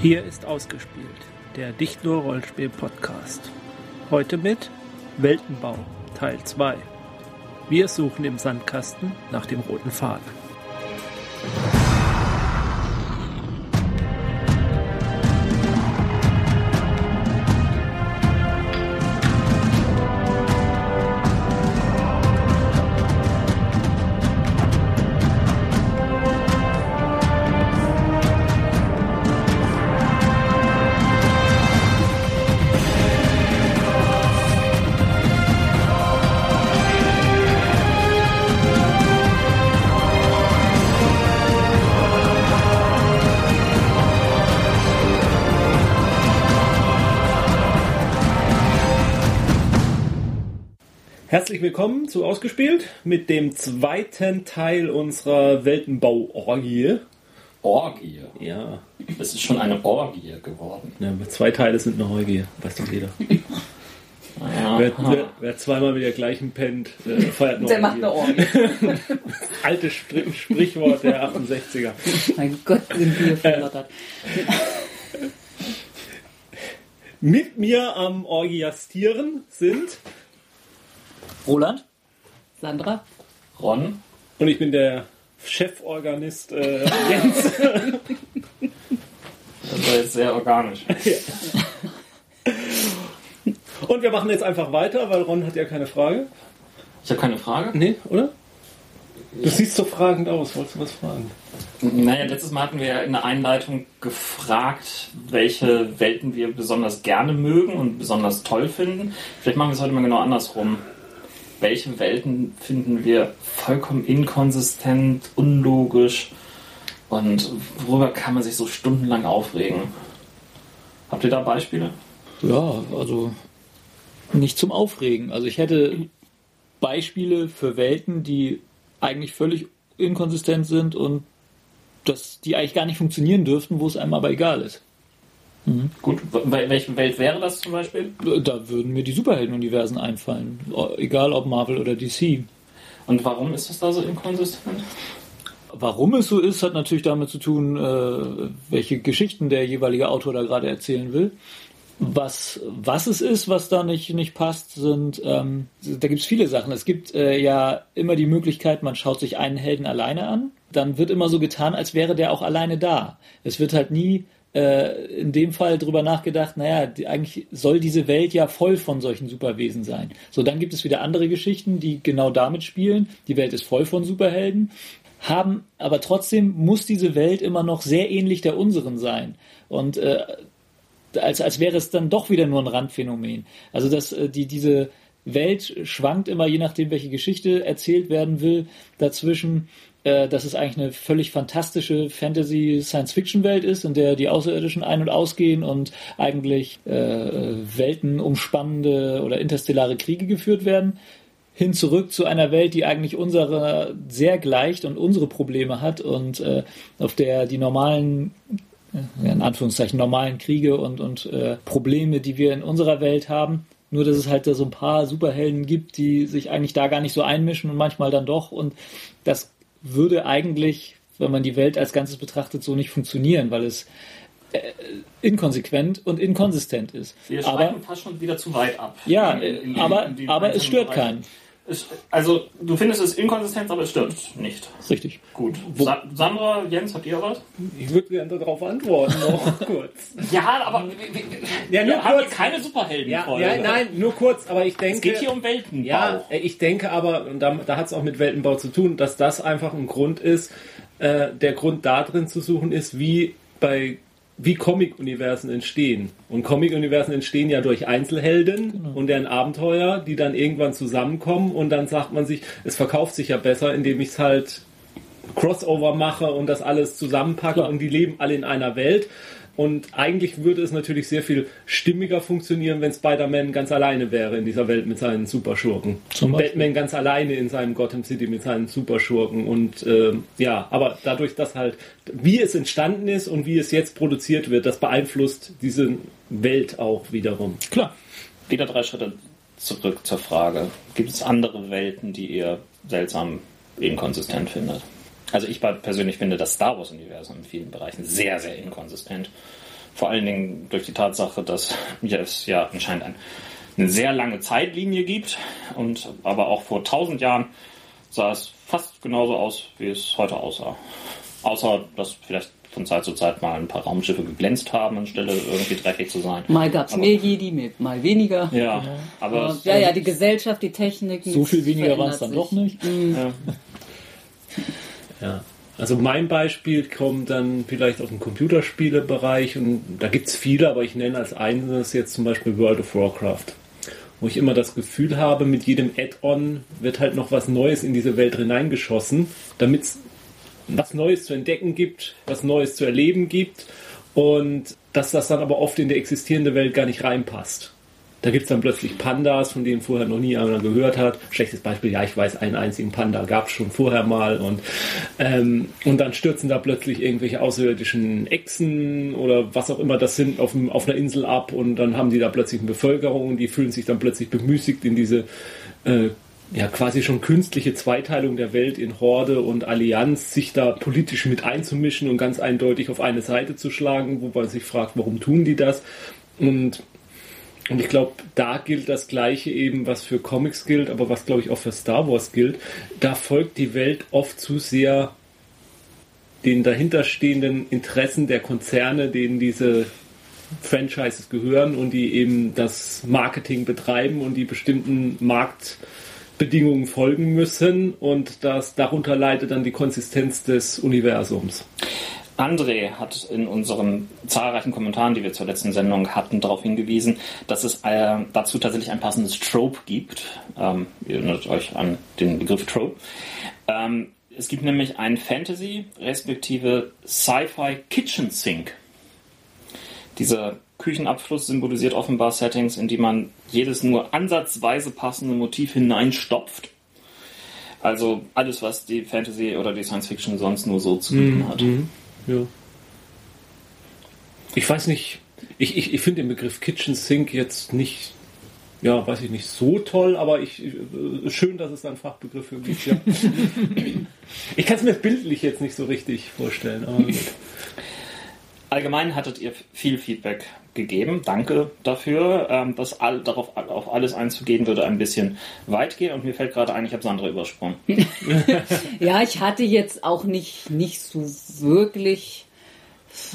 Hier ist ausgespielt, der Nicht nur Rollenspiel Podcast. Heute mit Weltenbau Teil 2. Wir suchen im Sandkasten nach dem roten Faden. Willkommen zu Ausgespielt mit dem zweiten Teil unserer Weltenbau-Orgie. Orgie. Ja. Es ist schon eine Orgie geworden. ja, zwei Teile sind eine Orgie, weiß doch jeder. Wer, wer, wer zweimal mit der gleichen pennt, äh, feiert eine Der macht eine Orgie. Altes Spr Sprichwort der 68er. mein Gott, sind wir verlottert. Mit mir am Orgiastieren sind Roland? Sandra? Ron, und ich bin der Cheforganist äh, Jens. das war jetzt sehr organisch. Und wir machen jetzt einfach weiter, weil Ron hat ja keine Frage. Ich habe keine Frage. Nee, oder? Du siehst so fragend aus. Wolltest du was fragen? Naja, letztes Mal hatten wir ja in der Einleitung gefragt, welche Welten wir besonders gerne mögen und besonders toll finden. Vielleicht machen wir es heute mal genau andersrum. Welche Welten finden wir vollkommen inkonsistent, unlogisch und worüber kann man sich so stundenlang aufregen? Habt ihr da Beispiele? Ja, also nicht zum Aufregen. Also ich hätte Beispiele für Welten, die eigentlich völlig inkonsistent sind und das, die eigentlich gar nicht funktionieren dürften, wo es einem aber egal ist. Gut, wel- welche Welt wäre das zum Beispiel? Da würden mir die Superheldenuniversen einfallen. Egal ob Marvel oder DC. Und warum ist das da so inkonsistent? Warum es so ist, hat natürlich damit zu tun, äh, welche Geschichten der jeweilige Autor da gerade erzählen will. Was, was es ist, was da nicht, nicht passt, sind, ähm, da gibt es viele Sachen. Es gibt äh, ja immer die Möglichkeit, man schaut sich einen Helden alleine an, dann wird immer so getan, als wäre der auch alleine da. Es wird halt nie äh, in dem Fall drüber nachgedacht, naja, die, eigentlich soll diese Welt ja voll von solchen Superwesen sein. So, dann gibt es wieder andere Geschichten, die genau damit spielen. Die Welt ist voll von Superhelden haben, aber trotzdem muss diese Welt immer noch sehr ähnlich der unseren sein. Und äh, als, als wäre es dann doch wieder nur ein Randphänomen. Also dass äh, die, diese Welt schwankt immer, je nachdem, welche Geschichte erzählt werden will, dazwischen, äh, dass es eigentlich eine völlig fantastische Fantasy-Science-Fiction-Welt ist, in der die Außerirdischen ein- und ausgehen und eigentlich äh, weltenumspannende oder interstellare Kriege geführt werden, hin zurück zu einer Welt, die eigentlich unserer sehr gleicht und unsere Probleme hat und äh, auf der die normalen ja, in Anführungszeichen normalen Kriege und, und äh, Probleme, die wir in unserer Welt haben. Nur, dass es halt da so ein paar Superhelden gibt, die sich eigentlich da gar nicht so einmischen und manchmal dann doch. Und das würde eigentlich, wenn man die Welt als Ganzes betrachtet, so nicht funktionieren, weil es äh, inkonsequent und inkonsistent ist. Wir Aber fast schon wieder zu weit ab. ja, In- in- in- aber, aber es stört Bereiche. keinen. Es, also, du findest es inkonsistent, aber es stört nicht. Richtig. Gut. Sa Sandra, Jens, habt ihr was? Ich würde gerne darauf antworten, noch kurz. Ja, aber wir, wir, Ja, nur wir haben kurz. keine Superhelden Ja, voll. ja, nein, nur kurz, aber ich denke. Es geht hier um Weltenbau. Ja, ich denke aber, und da, da hat es auch mit Weltenbau zu tun, dass das einfach ein Grund ist, äh, der Grund da drin zu suchen ist, wie bei wie Comic-Universen entstehen. Und Comic-Universen entstehen ja durch Einzelhelden und deren Abenteuer, die dann irgendwann zusammenkommen und dann sagt man sich, es verkauft sich ja besser, indem ich es halt Crossover mache und das alles zusammenpacke Klar. und die leben alle in einer Welt. Und eigentlich würde es natürlich sehr viel stimmiger funktionieren, wenn Spider-Man ganz alleine wäre in dieser Welt mit seinen Superschurken. Zum Beispiel. Batman ganz alleine in seinem Gotham City mit seinen Superschurken. Und ähm, ja, aber dadurch, dass halt, wie es entstanden ist und wie es jetzt produziert wird, das beeinflusst diese Welt auch wiederum. Klar. Wieder drei Schritte zurück zur Frage. Gibt es andere Welten, die ihr seltsam inkonsistent findet? Also ich persönlich finde das Star Wars-Universum in vielen Bereichen sehr, sehr inkonsistent. Vor allen Dingen durch die Tatsache, dass es ja anscheinend ein, eine sehr lange Zeitlinie gibt und aber auch vor tausend Jahren sah es fast genauso aus, wie es heute aussah. Außer, dass vielleicht von Zeit zu Zeit mal ein paar Raumschiffe geglänzt haben, anstelle irgendwie dreckig zu sein. Mal gab es mehr Jedi, mal weniger. Ja, aber Aber, ja, ja, die Gesellschaft, die Technik. So viel weniger war es dann sich. doch nicht. ja. Ja. Also mein Beispiel kommt dann vielleicht aus dem Computerspielebereich und da gibt's viele, aber ich nenne als eines jetzt zum Beispiel World of Warcraft. Wo ich immer das Gefühl habe, mit jedem Add-on wird halt noch was Neues in diese Welt hineingeschossen, damit es was Neues zu entdecken gibt, was Neues zu erleben gibt und dass das dann aber oft in die existierende Welt gar nicht reinpasst. Da gibt's dann plötzlich Pandas, von denen vorher noch nie einer gehört hat. Schlechtes Beispiel, ja, ich weiß, einen einzigen Panda gab's schon vorher mal. Und, ähm, und dann stürzen da plötzlich irgendwelche außerirdischen Echsen oder was auch immer das sind auf, dem, auf einer Insel ab. Und dann haben die da plötzlich eine Bevölkerung und die fühlen sich dann plötzlich bemüßigt in diese äh, ja quasi schon künstliche Zweiteilung der Welt in Horde und Allianz, sich da politisch mit einzumischen und ganz eindeutig auf eine Seite zu schlagen, wo man sich fragt, warum tun die das? Und und ich glaube, da gilt das Gleiche eben, was für Comics gilt, aber was, glaube ich, auch für Star Wars gilt. Da folgt die Welt oft zu sehr den dahinterstehenden Interessen der Konzerne, denen diese Franchises gehören und die eben das Marketing betreiben und die bestimmten Marktbedingungen folgen müssen und das darunter leidet dann die Konsistenz des Universums. André hat in unseren zahlreichen Kommentaren, die wir zur letzten Sendung hatten, darauf hingewiesen, dass es äh, dazu tatsächlich ein passendes Trope gibt. Ähm, ihr erinnert euch an den Begriff Trope. Ähm, es gibt nämlich einen Fantasy, respektive Sci-Fi Kitchen Sink. Dieser Küchenabfluss symbolisiert offenbar Settings, in die man jedes nur ansatzweise passende Motiv hineinstopft. Also alles, was die Fantasy oder die Science Fiction sonst nur so zu bieten hat. Ja. Ich weiß nicht, ich, ich, ich finde den Begriff Kitchen Sink jetzt nicht, ja, weiß ich nicht, so toll, aber ich, äh, schön, dass es einen Fachbegriff für gibt, ja. ich kann es mir bildlich jetzt nicht so richtig vorstellen, aber. Allgemein hattet ihr viel Feedback gegeben. Danke dafür. Ähm, das all, darauf auf alles einzugehen würde ein bisschen weit gehen und mir fällt gerade ein, ich habe Sandra übersprungen. Ja, ich hatte jetzt auch nicht, nicht so wirklich,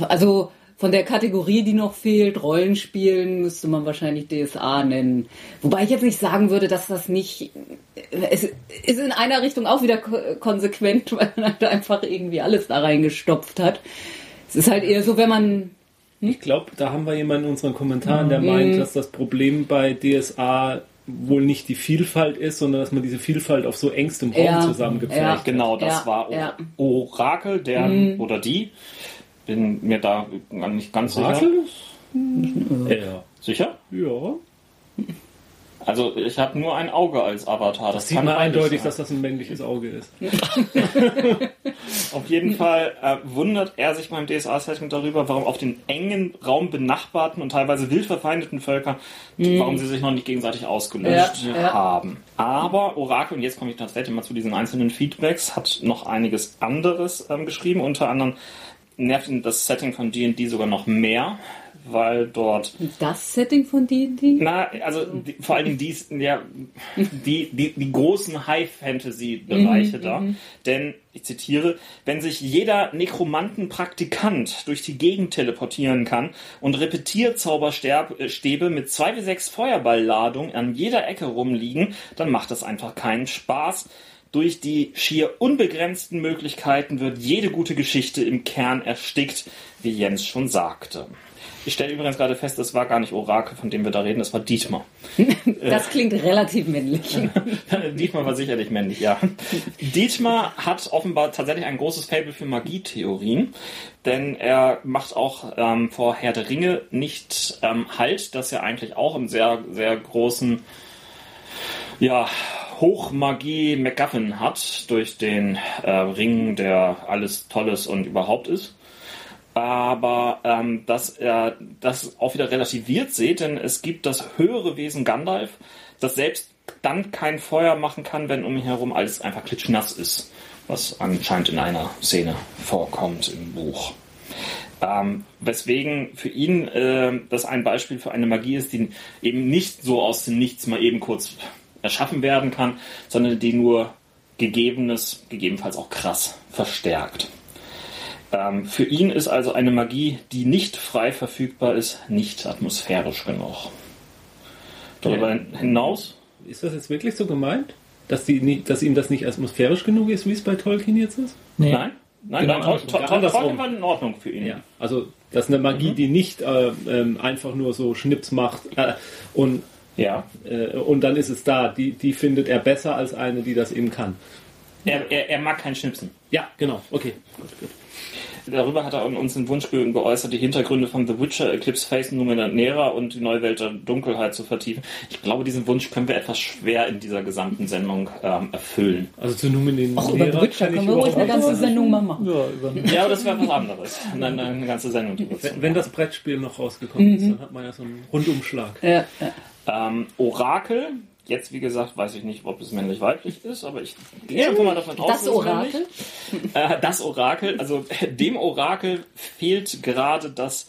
also von der Kategorie, die noch fehlt, Rollenspielen, müsste man wahrscheinlich DSA nennen. Wobei ich jetzt nicht sagen würde, dass das nicht, es ist in einer Richtung auch wieder ko- konsequent, weil man halt einfach irgendwie alles da reingestopft hat. Es ist halt eher so, wenn man, Ich glaube, da haben wir jemanden in unseren Kommentaren, der meint, dass das Problem bei DSA wohl nicht die Vielfalt ist, sondern dass man diese Vielfalt auf so engstem Raum Ja, zusammengepfercht ja. hat. Genau, das Ja, war ja. Orakel, der oder die. Bin mir da nicht ganz sicher. Orakel? Ja. Sicher? Ja. Also ich habe nur ein Auge als Avatar. Das sieht man eindeutig, sein. dass das ein männliches Auge ist. Auf jeden Fall äh, wundert er sich beim DSA-Setting darüber, warum auf den engen Raum benachbarten und teilweise wild verfeindeten Völker, warum sie sich noch nicht gegenseitig ausgelöscht Ja, ja. haben. Aber Orakel, und jetzt komme ich tatsächlich mal zu diesen einzelnen Feedbacks, hat noch einiges anderes ähm, geschrieben. Unter anderem nervt ihn das Setting von D&D sogar noch mehr, weil dort das Setting von D&D? na, also die, vor allen Dingen dies, ja, die, die, die großen High-Fantasy-Bereiche da. Denn, ich zitiere, wenn sich jeder Nekromanten-Praktikant durch die Gegend teleportieren kann und Repetierzauberstäbe mit zwei bis sechs Feuerballladungen an jeder Ecke rumliegen, dann macht das einfach keinen Spaß. Durch die schier unbegrenzten Möglichkeiten wird jede gute Geschichte im Kern erstickt, wie Jens schon sagte. Ich stelle übrigens gerade fest, es war gar nicht Orakel, von dem wir da reden, es war Dietmar. Das klingt relativ männlich. Dietmar war sicherlich männlich, ja. Dietmar hat offenbar tatsächlich ein großes Faible für Magietheorien, denn er macht auch ähm, vor Herr der Ringe nicht ähm, Halt, dass er eigentlich auch im sehr, sehr großen ja, Hochmagie MacGuffin hat durch den äh, Ring, der alles Tolles und überhaupt ist. Aber ähm, dass er das auch wieder relativiert sieht, denn es gibt das höhere Wesen Gandalf, das selbst dann kein Feuer machen kann, wenn um ihn herum alles einfach klitschnass ist, was anscheinend in einer Szene vorkommt im Buch. Ähm, weswegen für ihn äh, das ein Beispiel für eine Magie ist, die eben nicht so aus dem Nichts mal eben kurz erschaffen werden kann, sondern die nur Gegebenes, gegebenenfalls auch krass, verstärkt. Ähm, für ihn ist also eine Magie, die nicht frei verfügbar ist, nicht atmosphärisch genug. Darüber hinaus. Ist das jetzt wirklich so gemeint? Dass, die dass ihm das nicht atmosphärisch genug ist, wie es bei Tolkien jetzt ist? Nee. Nein? Nein, genau, nein, Tol- Tolkien war in Ordnung für ihn. Ja, also das ist eine Magie, Mhm. die nicht äh, ähm, einfach nur so Schnips macht äh, und, Ja. äh, und dann ist es da. Die, die findet er besser als eine, die das eben kann. Er, er, er mag kein Schnipsen. Ja, genau. Okay. Gut, gut. Darüber hat er uns den Wunsch ge- geäußert, die Hintergründe von The Witcher, Eclipse Face Numenera und die neue Welt der Dunkelheit zu vertiefen. Ich glaube, diesen Wunsch können wir etwas schwer in dieser gesamten Sendung ähm, erfüllen. Also zu Numenera Auch über The Witcher können wir ruhig eine ganze Sendung mal machen. Ja, über Ja, aber das wäre was anderes. Eine, eine ganze Sendung drüber Wenn, wenn das Brettspiel noch rausgekommen ist, dann hat man ja so einen Rundumschlag. Ja, ja. Ähm, Orakel, jetzt wie gesagt, weiß ich nicht, ob es männlich-weiblich ist, aber ich gehe einfach mal davon aus, Das dass es männlich Orakel? Äh, das Orakel, also dem Orakel fehlt gerade das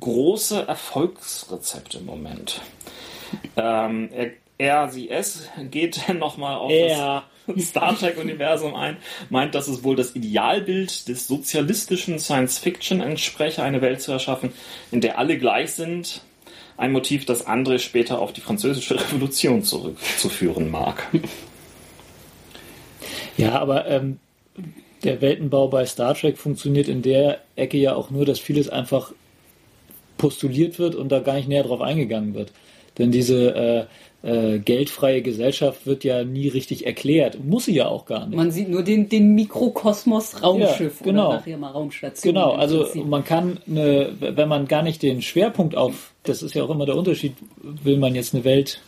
große Erfolgsrezept im Moment. Ähm, er, er, sie, es geht nochmal auf Er. das Star Trek-Universum ein, meint, dass es wohl das Idealbild des sozialistischen Science-Fiction entspreche, eine Welt zu erschaffen, in der alle gleich sind. Ein Motiv, das André später auf die französische Revolution zurückzuführen mag. Ja, aber ähm, der Weltenbau bei Star Trek funktioniert in der Ecke ja auch nur, dass vieles einfach postuliert wird und da gar nicht näher drauf eingegangen wird. Denn diese äh, äh, geldfreie Gesellschaft wird ja nie richtig erklärt. Muss sie ja auch gar nicht. Man sieht nur den, den Mikrokosmos Raumschiff Ja, genau. oder nachher mal Raumstation. Genau, also man kann, eine, wenn man gar nicht den Schwerpunkt auf, das ist ja auch immer der Unterschied, will man jetzt eine Welt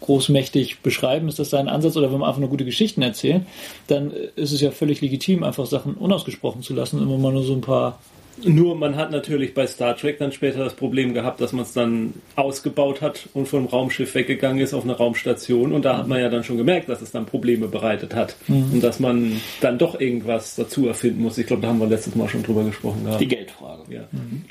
großmächtig beschreiben, ist das sein Ansatz, oder will man einfach nur gute Geschichten erzählen, dann ist es ja völlig legitim, einfach Sachen unausgesprochen zu lassen, immer mal nur so ein paar Nur man hat natürlich bei Star Trek dann später das Problem gehabt, dass man es dann ausgebaut hat und vom Raumschiff weggegangen ist auf eine Raumstation und da hat man ja dann schon gemerkt, dass es dann Probleme bereitet hat und dass man dann doch irgendwas dazu erfinden muss. Ich glaube, da haben wir letztes Mal schon drüber gesprochen gehabt. Die Geldfrage Ja.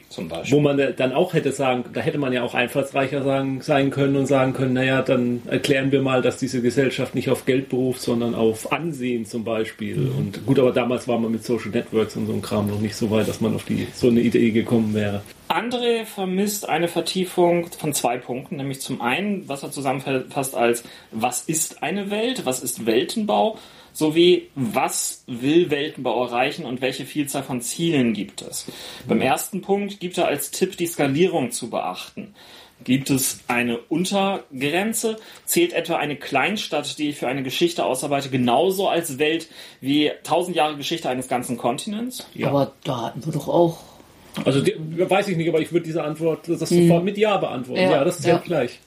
zum Beispiel. Wo man dann auch hätte sagen, da hätte man ja auch einfallsreicher sagen, sein können und sagen können, naja, dann erklären wir mal, dass diese Gesellschaft nicht auf Geld beruft, sondern auf Ansehen zum Beispiel. Und gut, aber damals war man mit Social Networks und so einem Kram noch nicht so weit, dass man auf die so eine Idee gekommen wäre. André vermisst eine Vertiefung von zwei Punkten, nämlich zum einen, was er zusammenfasst als was ist eine Welt, was ist Weltenbau, sowie was will Weltenbau erreichen und welche Vielzahl von Zielen gibt es. Beim ersten Punkt gibt er als Tipp die Skalierung zu beachten. Gibt es eine Untergrenze? Zählt etwa eine Kleinstadt, die ich für eine Geschichte ausarbeite, genauso als Welt wie tausend Jahre Geschichte eines ganzen Kontinents? Ja. Aber da hatten wir doch auch. Also die, weiß ich nicht, aber ich würde diese Antwort das sofort mit Ja beantworten. Ja, Ja, das ist ja, ja. gleich.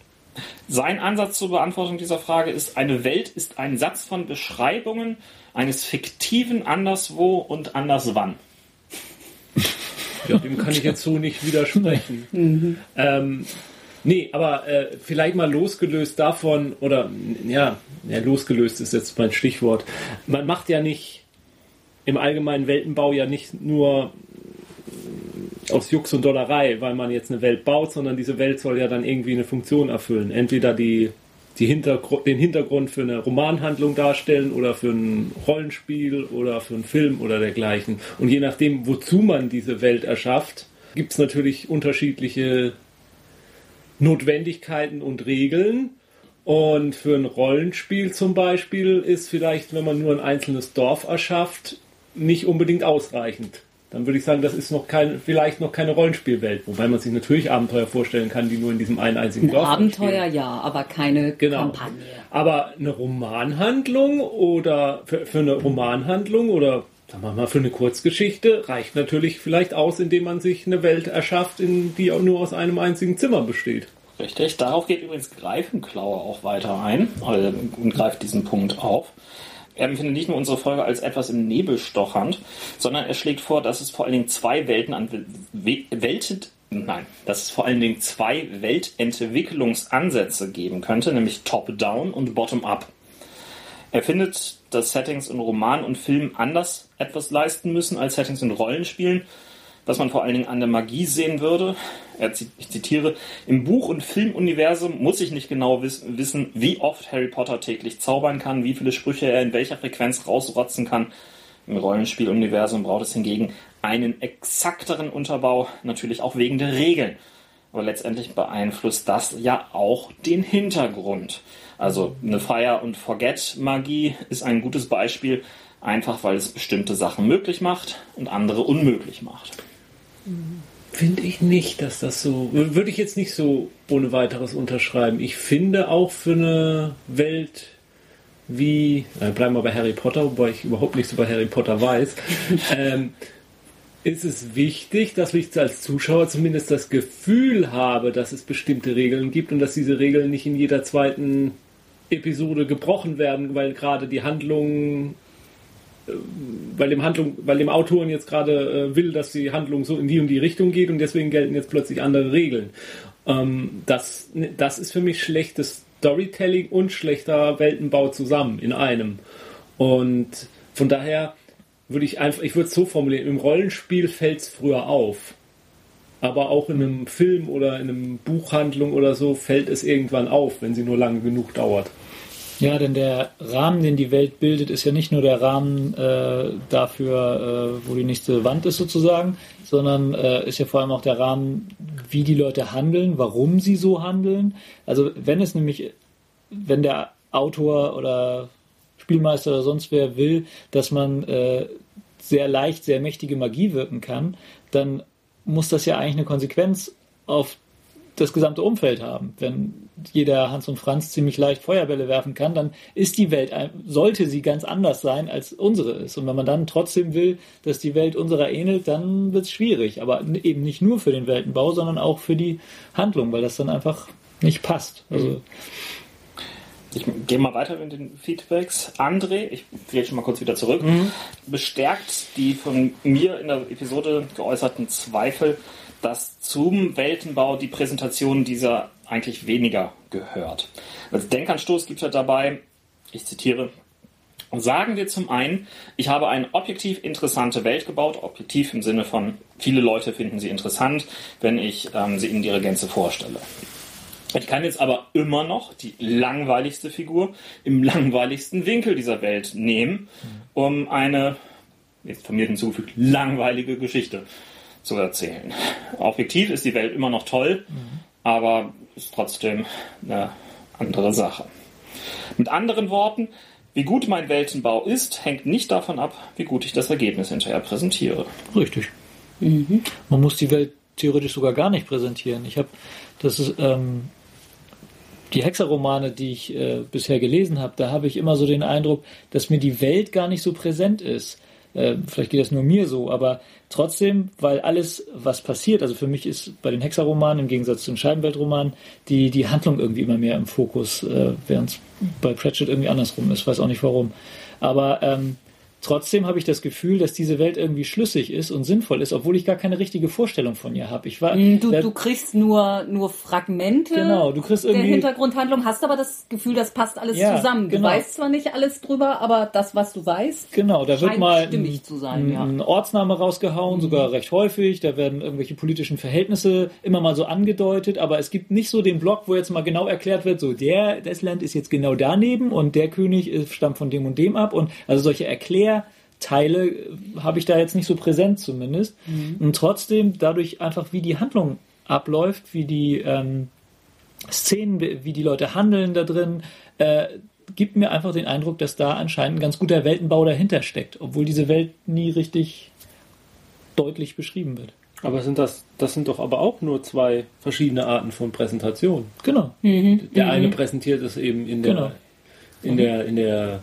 Sein Ansatz zur Beantwortung dieser Frage ist, eine Welt ist ein Satz von Beschreibungen eines fiktiven Anderswo und Anderswann. Ja, dem kann ich jetzt so nicht widersprechen. Ähm, nee, aber äh, vielleicht mal losgelöst davon, oder ja, ja, losgelöst ist jetzt mein Stichwort. Man macht ja nicht im allgemeinen Weltenbau ja nicht nur aus Jux und Dollerei, weil man jetzt eine Welt baut, sondern diese Welt soll ja dann irgendwie eine Funktion erfüllen. Entweder die, die Hintergru den Hintergrund für eine Romanhandlung darstellen oder für ein Rollenspiel oder für einen Film oder dergleichen. Und je nachdem, wozu man diese Welt erschafft, gibt es natürlich unterschiedliche Notwendigkeiten und Regeln. Und für ein Rollenspiel zum Beispiel ist vielleicht, wenn man nur ein einzelnes Dorf erschafft, nicht unbedingt ausreichend. Dann würde ich sagen, das ist noch kein, vielleicht noch keine Rollenspielwelt, wobei man sich natürlich Abenteuer vorstellen kann, die nur in diesem einen einzigen Ein Dorf Abenteuer entstehen. ja, aber keine Genau. Kampagne. Aber eine Romanhandlung oder für, für eine Romanhandlung oder sagen wir mal für eine Kurzgeschichte reicht natürlich vielleicht aus, indem man sich eine Welt erschafft, in die auch nur aus einem einzigen Zimmer besteht. Richtig. Darauf geht übrigens Greifenklaue auch weiter ein äh, und greift diesen Punkt auf. Er empfindet nicht nur unsere Folge als etwas im Nebel stochernd, sondern er schlägt vor, dass es vor allen Dingen zwei Welten an We- Nein, dass es vor allen Dingen zwei Weltentwicklungsansätze geben könnte, nämlich Top-Down und Bottom-Up. Er findet, dass Settings in Roman und Film anders etwas leisten müssen als Settings in Rollenspielen. was man vor allen Dingen an der Magie sehen würde. Ich zitiere, im Buch- und Filmuniversum muss ich nicht genau wissen, wie oft Harry Potter täglich zaubern kann, wie viele Sprüche er in welcher Frequenz rausrotzen kann. Im Rollenspieluniversum braucht es hingegen einen exakteren Unterbau, natürlich auch wegen der Regeln. Aber letztendlich beeinflusst das ja auch den Hintergrund. Also eine Fire- und Forget-Magie ist ein gutes Beispiel, einfach weil es bestimmte Sachen möglich macht und andere unmöglich macht. Finde ich nicht, dass das so. Würde ich jetzt nicht so ohne weiteres unterschreiben. Ich finde auch für eine Welt wie. Äh, bleiben wir bei Harry Potter, wobei ich überhaupt nichts über Harry Potter weiß. ähm, ist es wichtig, dass ich als Zuschauer zumindest das Gefühl habe, dass es bestimmte Regeln gibt und dass diese Regeln nicht in jeder zweiten Episode gebrochen werden, weil gerade die Handlung, weil dem Handlung, weil dem Autoren jetzt gerade äh, will, dass die Handlung so in die und die Richtung geht und deswegen gelten jetzt plötzlich andere Regeln. Ähm, das, das ist für mich schlechtes Storytelling und schlechter Weltenbau zusammen in einem. Und von daher würde ich einfach, ich würde es so formulieren, im Rollenspiel fällt es früher auf. Aber auch in einem Film oder in einem Buchhandlung oder so fällt es irgendwann auf, wenn sie nur lange genug dauert. Ja, denn der Rahmen, den die Welt bildet, ist ja nicht nur der Rahmen äh, dafür, äh, wo die nächste Wand ist sozusagen, sondern äh, ist ja vor allem auch der Rahmen, wie die Leute handeln, warum sie so handeln. Also wenn es nämlich, wenn der Autor oder Spielmeister oder sonst wer will, dass man äh, sehr leicht, sehr mächtige Magie wirken kann, dann muss das ja eigentlich eine Konsequenz auf das gesamte Umfeld haben. Wenn jeder Hans und Franz ziemlich leicht Feuerbälle werfen kann, dann ist die Welt, sollte sie ganz anders sein, als unsere ist. Und wenn man dann trotzdem will, dass die Welt unserer ähnelt, dann wird es schwierig. Aber eben nicht nur für den Weltenbau, sondern auch für die Handlung, weil das dann einfach nicht passt. Also, mhm. Ich gehe mal weiter mit den Feedbacks. André, ich gehe schon mal kurz wieder zurück, mhm. bestärkt die von mir in der Episode geäußerten Zweifel, dass zum Weltenbau die Präsentation dieser eigentlich weniger gehört. Als Denkanstoß gibt er dabei, ich zitiere, Sagen wir zum einen, ich habe eine objektiv interessante Welt gebaut, objektiv im Sinne von, viele Leute finden sie interessant, wenn ich ähm, sie in ihrer Gänze vorstelle. Ich kann jetzt aber immer noch die langweiligste Figur im langweiligsten Winkel dieser Welt nehmen, um eine, jetzt von mir hinzugefügt, langweilige Geschichte zu erzählen. Objektiv ist die Welt immer noch toll, aber ist trotzdem eine andere Sache. Mit anderen Worten, wie gut mein Weltenbau ist, hängt nicht davon ab, wie gut ich das Ergebnis hinterher präsentiere. Richtig. Mhm. Man muss die Welt theoretisch sogar gar nicht präsentieren. Ich habe das ist ähm, die Hexerromane, die ich äh, bisher gelesen habe, da habe ich immer so den Eindruck, dass mir die Welt gar nicht so präsent ist. Äh, vielleicht geht das nur mir so, aber trotzdem, weil alles, was passiert, also für mich ist bei den Hexerromanen im Gegensatz zu den Scheibenweltromanen die, die Handlung irgendwie immer mehr im Fokus, äh, während es bei Pratchett irgendwie andersrum ist, weiß auch nicht warum. Aber ähm, Trotzdem habe ich das Gefühl, dass diese Welt irgendwie schlüssig ist und sinnvoll ist, obwohl ich gar keine richtige Vorstellung von ihr habe. Ich war, mm, du, du kriegst nur, nur Fragmente genau, du kriegst irgendwie, der Hintergrundhandlung, hast aber das Gefühl, das passt alles ja, zusammen. Du genau. weißt zwar nicht alles drüber, aber das, was du weißt, genau, da wird mal ein, sein, ja. ein, Ortsname rausgehauen, mhm. sogar recht häufig. Da werden irgendwelche politischen Verhältnisse immer mal so angedeutet, aber es gibt nicht so den Block, wo jetzt mal genau erklärt wird, so der, das Land ist jetzt genau daneben und der König stammt von dem und dem ab und also solche Erklär Teile habe ich da jetzt nicht so präsent zumindest. Mhm. Und trotzdem, dadurch einfach, wie die Handlung abläuft, wie die ähm, Szenen, wie die Leute handeln da drin, äh, gibt mir einfach den Eindruck, dass da anscheinend ein ganz guter Weltenbau dahinter steckt, obwohl diese Welt nie richtig deutlich beschrieben wird. Aber sind das, das sind doch aber auch nur zwei verschiedene Arten von Präsentation. Genau. Mhm. Der eine mhm. präsentiert es eben in der, genau. in der, in der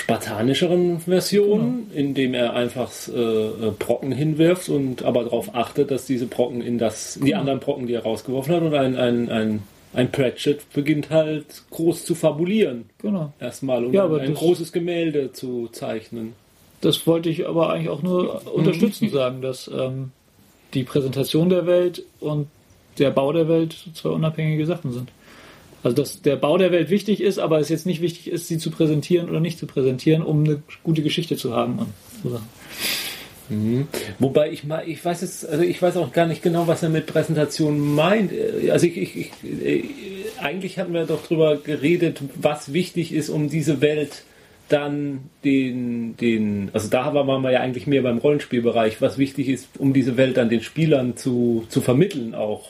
spartanischeren Version, genau. indem er einfach äh, äh, Brocken hinwirft und aber darauf achtet, dass diese Brocken in das in die genau. anderen Brocken, die er rausgeworfen hat, und ein, ein, ein, ein Pratchett beginnt halt groß zu fabulieren. Genau. Erstmal, um ja, ein, großes Gemälde zu zeichnen. Das wollte ich aber eigentlich auch nur unterstützend sagen, dass ähm, die Präsentation der Welt und der Bau der Welt zwei unabhängige Sachen sind. Also dass der Bau der Welt wichtig ist, aber es jetzt nicht wichtig ist, sie zu präsentieren oder nicht zu präsentieren, um eine gute Geschichte zu haben. Und so. Wobei ich mal, ich weiß jetzt, also ich weiß auch gar nicht genau, was er mit Präsentation meint. Also ich, ich, ich äh, eigentlich hatten wir doch drüber geredet, was wichtig ist, um diese Welt dann den, den, also da waren wir ja eigentlich mehr beim Rollenspielbereich, was wichtig ist, um diese Welt dann den Spielern zu, zu vermitteln auch.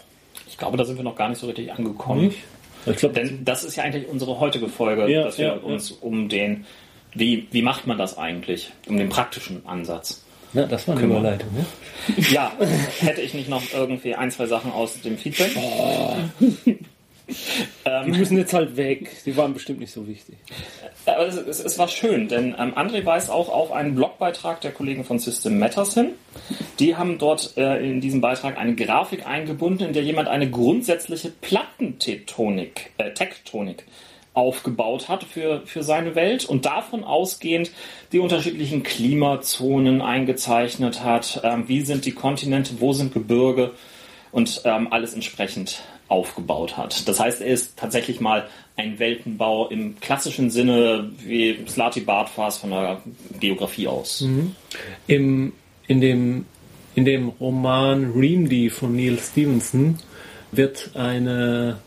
Ich glaube, da sind wir noch gar nicht so richtig angekommen. Nicht? Ich glaube, Denn das ist ja eigentlich unsere heutige Folge, Ja, dass wir ja, uns um den, wie, wie macht man das eigentlich, um den praktischen Ansatz. ja, das war eine Kümmern. Überleitung. Ne? Ja, hätte ich nicht noch irgendwie ein, zwei Sachen aus dem Feedback? Die müssen jetzt halt weg. Die waren bestimmt nicht so wichtig. Aber es, es, es war schön, denn ähm, André weist auch auf einen Blogbeitrag der Kollegen von System Matters hin. Die haben dort äh, in diesem Beitrag eine Grafik eingebunden, in der jemand eine grundsätzliche Plattentektonik äh, Tektonik aufgebaut hat für, für seine Welt und davon ausgehend die unterschiedlichen Klimazonen eingezeichnet hat. Ähm, wie sind die Kontinente, wo sind Gebirge und ähm, alles entsprechend aufgebaut hat. Das heißt, er ist tatsächlich mal ein Weltenbau im klassischen Sinne, wie Slati Bartfas von der Geografie aus. Im, in, dem, in dem Roman Reamdy von Neil Stevenson wird eine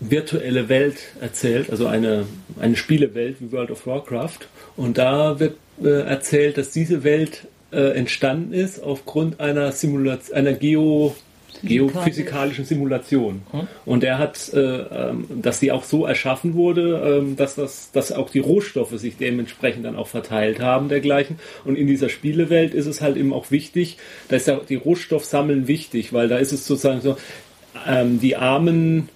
virtuelle Welt erzählt, also eine, eine Spielewelt wie World of Warcraft. Und da wird äh, erzählt, dass diese Welt äh, entstanden ist aufgrund einer Simulation, einer Geo geophysikalischen Simulation. Und er hat, äh, ähm, dass sie auch so erschaffen wurde, ähm, dass, das, dass auch die Rohstoffe sich dementsprechend dann auch verteilt haben, dergleichen. Und in dieser Spielewelt ist es halt eben auch wichtig, da ist ja die Rohstoffsammeln wichtig, weil da ist es sozusagen so, ähm, die armen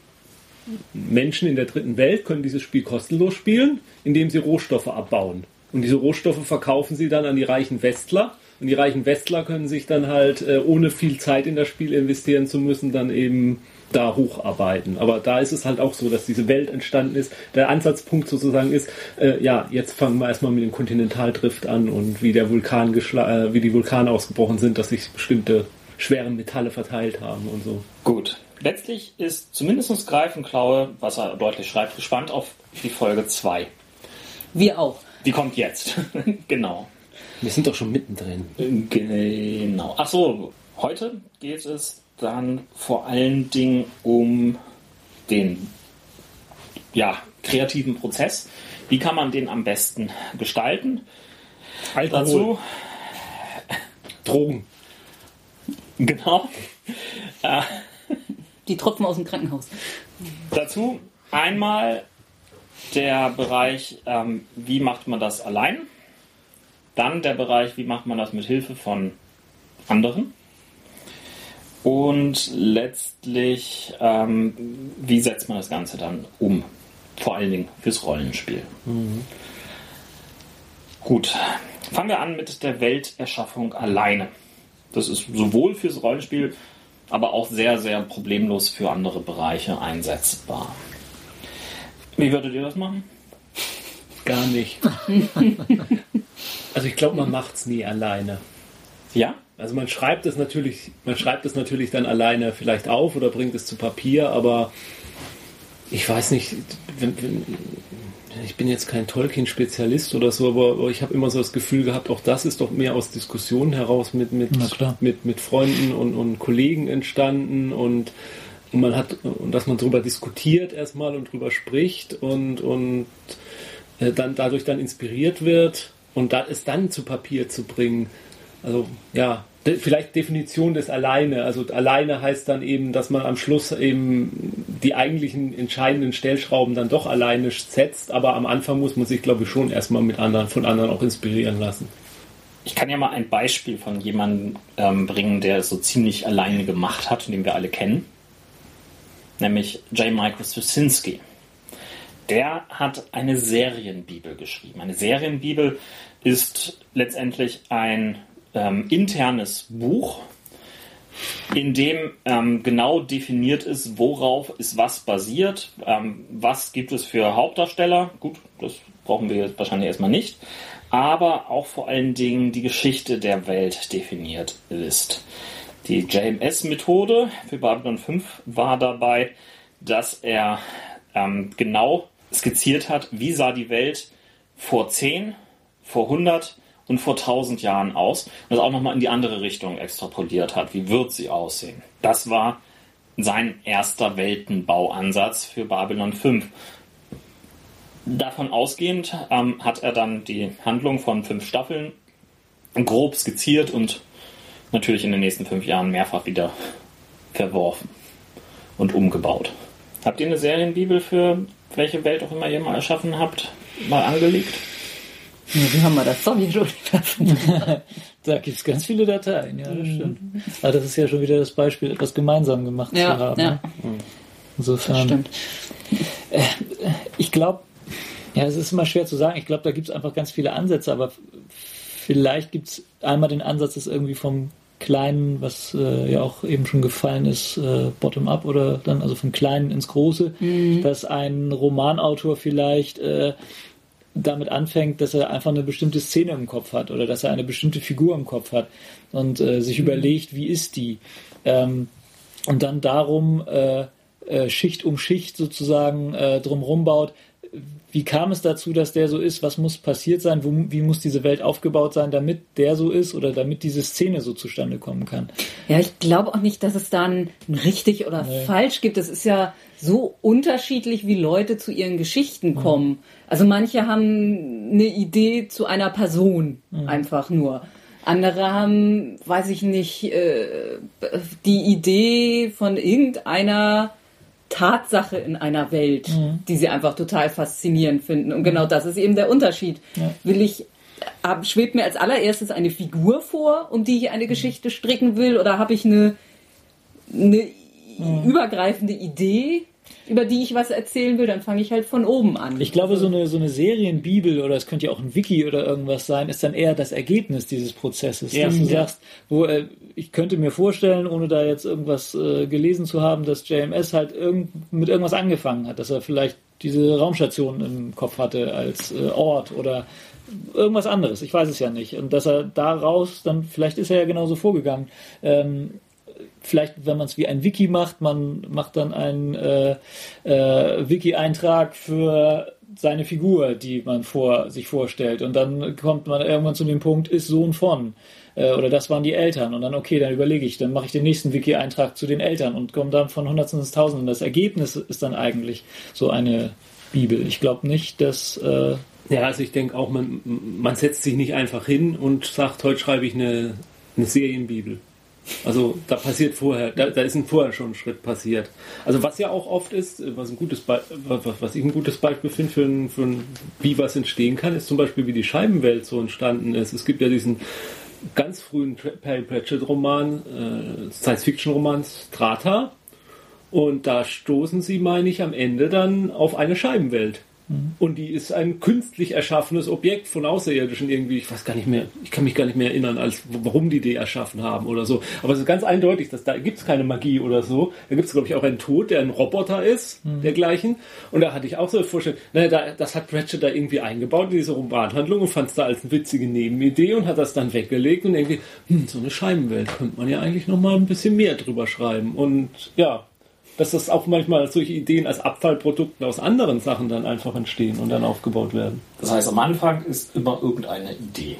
Menschen in der dritten Welt können dieses Spiel kostenlos spielen, indem sie Rohstoffe abbauen. Und diese Rohstoffe verkaufen sie dann an die reichen Westler. Und die reichen Westler können sich dann halt, äh, ohne viel Zeit in das Spiel investieren zu müssen, dann eben da hocharbeiten. Aber da ist es halt auch so, dass diese Welt entstanden ist. Der Ansatzpunkt sozusagen ist, äh, ja, jetzt fangen wir erstmal mit dem Kontinentaldrift an und wie der Vulkan geschla äh, wie die Vulkane ausgebrochen sind, dass sich bestimmte schweren Metalle verteilt haben und so. Gut. Letztlich ist zumindest Greifenklaue, was er deutlich schreibt, gespannt auf die Folge 2. Wir auch. Die kommt jetzt. genau. Wir sind doch schon mittendrin. Genau. Ach so, heute geht es dann vor allen Dingen um den ja, kreativen Prozess. Wie kann man den am besten gestalten? Dazu, Drogen. genau, Die Tropfen aus dem Krankenhaus. dazu einmal der Bereich, ähm, wie macht man das allein? Dann der Bereich, wie macht man das mit Hilfe von anderen? Und letztlich, ähm, wie setzt man das Ganze dann um? Vor allen Dingen fürs Rollenspiel. Gut, fangen wir an mit der Welterschaffung alleine. Das ist sowohl fürs Rollenspiel, aber auch sehr, sehr problemlos für andere Bereiche einsetzbar. Wie würdet ihr das machen? Gar nicht. also ich glaube, man macht es nie alleine. Ja? Also man schreibt es natürlich, man schreibt es natürlich dann alleine vielleicht auf oder bringt es zu Papier, aber ich weiß nicht, wenn, wenn, ich bin jetzt kein Tolkien-Spezialist oder so, aber, ich habe immer so das Gefühl gehabt, auch das ist doch mehr aus Diskussionen heraus mit, mit, mit, mit Freunden und, und Kollegen entstanden und, und man hat, und dass man darüber diskutiert erstmal und drüber spricht und, und äh, dann dadurch dann inspiriert wird und da, es dann zu Papier zu bringen. Also ja, de, vielleicht Definition des Alleine. Also alleine heißt dann eben, dass man am Schluss eben die eigentlichen entscheidenden Stellschrauben dann doch alleine setzt, aber am Anfang muss man sich, glaube ich, schon erstmal mit anderen, von anderen auch inspirieren lassen. Ich kann ja mal ein Beispiel von jemandem ähm, bringen, der es so ziemlich alleine gemacht hat den wir alle kennen. Nämlich J. Michael Straczynski. Der hat eine Serienbibel geschrieben. Eine Serienbibel ist letztendlich ein ähm, internes Buch, in dem ähm, genau definiert ist, worauf ist was basiert, ähm, was gibt es für Hauptdarsteller. Gut, das brauchen wir jetzt wahrscheinlich erstmal nicht. Aber auch vor allen Dingen die Geschichte der Welt definiert ist. Die JMS-Methode für Babylon 5 war dabei, dass er ähm, genau skizziert hat, wie sah die Welt vor 10, vor 100 und vor tausend Jahren aus und das auch nochmal in die andere Richtung extrapoliert hat. Wie wird sie aussehen? Das war sein erster Weltenbauansatz für Babylon 5. Davon ausgehend ähm, hat er dann die Handlung von fünf Staffeln grob skizziert und natürlich in den nächsten fünf Jahren mehrfach wieder verworfen und umgebaut. Habt ihr eine Serienbibel für welche Welt auch immer ihr mal erschaffen habt, mal angelegt? Ja, wie haben wir das Sowjetuniversum? da gibt es ganz viele Dateien, ja, das stimmt. Aber das ist ja schon wieder das Beispiel, etwas gemeinsam gemacht Ja, zu haben. ja. ne? Insofern. Stimmt. Ich glaube, ja, es ist immer schwer zu sagen. Ich glaube, da gibt es einfach ganz viele Ansätze, aber vielleicht gibt es einmal den Ansatz, das irgendwie vom Kleinen, was äh, ja auch eben schon gefallen ist, äh, bottom-up oder dann also vom Kleinen ins Große, dass ein Romanautor vielleicht äh, damit anfängt, dass er einfach eine bestimmte Szene im Kopf hat oder dass er eine bestimmte Figur im Kopf hat und äh, sich überlegt, wie ist die. Ähm, und dann darum äh, äh, Schicht um Schicht sozusagen äh, drumherum baut. Wie kam es dazu, dass der so ist? Was muss passiert sein? Wo, wie muss diese Welt aufgebaut sein, damit der so ist oder damit diese Szene so zustande kommen kann? Ja, ich glaube auch nicht, dass es dann ein richtig oder falsch gibt. Es ist ja so unterschiedlich, wie Leute zu ihren Geschichten kommen. Also manche haben eine Idee zu einer Person einfach nur. Andere haben, weiß ich nicht, äh, die Idee von irgendeiner Tatsache in einer Welt, die sie einfach total faszinierend finden. Und genau das ist eben der Unterschied. Will ich ab- schwebt mir als allererstes eine Figur vor, um die ich eine Geschichte stricken will, oder habe ich eine, eine übergreifende Idee, über die ich was erzählen will, dann fange ich halt von oben an. Ich glaube, so eine, so eine Serienbibel oder es könnte ja auch ein Wiki oder irgendwas sein, ist dann eher das Ergebnis dieses Prozesses. Ja. dass du Ja. sagst, wo äh, ich könnte mir vorstellen, ohne da jetzt irgendwas äh, gelesen zu haben, dass JMS halt irgend, mit irgendwas angefangen hat, dass er vielleicht diese Raumstation im Kopf hatte als äh, Ort oder irgendwas anderes. Ich weiß es ja nicht. Und dass er daraus dann, vielleicht ist er ja genauso vorgegangen. Ähm, vielleicht, wenn man es wie ein Wiki macht, man macht dann einen äh, äh, Wiki-Eintrag für seine Figur, die man vor sich vorstellt. Und dann kommt man irgendwann zu dem Punkt, ist Sohn von. Äh, oder das waren die Eltern. Und dann, okay, dann überlege ich, dann mache ich den nächsten Wiki-Eintrag zu den Eltern und komme dann von Hundertsten ins Tausenden. Das Ergebnis ist dann eigentlich so eine Bibel. Ich glaube nicht, dass äh, Ja, also ich denke auch, man, man setzt sich nicht einfach hin und sagt, heute schreibe ich eine, eine Serienbibel. Also da passiert vorher, da, da ist ein vorher schon ein Schritt passiert. Also was ja auch oft ist, was ein gutes was, ich ein gutes Beispiel finde für, für wie was entstehen kann, ist zum Beispiel wie die Scheibenwelt so entstanden ist. Es gibt ja diesen ganz frühen Perry Pratchett Roman, äh, Science Fiction Roman Strata und da stoßen sie, meine ich, am Ende dann auf eine Scheibenwelt. Und die ist ein künstlich erschaffenes Objekt von Außerirdischen irgendwie. Ich weiß gar nicht mehr, ich kann mich gar nicht mehr erinnern, als warum die die erschaffen haben oder so. Aber es ist ganz eindeutig, dass da gibt es keine Magie oder so. Da gibt es, glaube ich, auch einen Tod, der ein Roboter ist, dergleichen. Und da hatte ich auch so eine Vorstellung, naja, da, das hat Pratchett da irgendwie eingebaut in diese Romanhandlung und fand es da als eine witzige Nebenidee und hat das dann weggelegt und irgendwie, hm, so eine Scheibenwelt könnte man ja eigentlich noch mal ein bisschen mehr drüber schreiben. Und ja, dass das auch manchmal solche Ideen als Abfallprodukte aus anderen Sachen dann einfach entstehen und dann aufgebaut werden. Das heißt, am Anfang ist immer irgendeine Idee.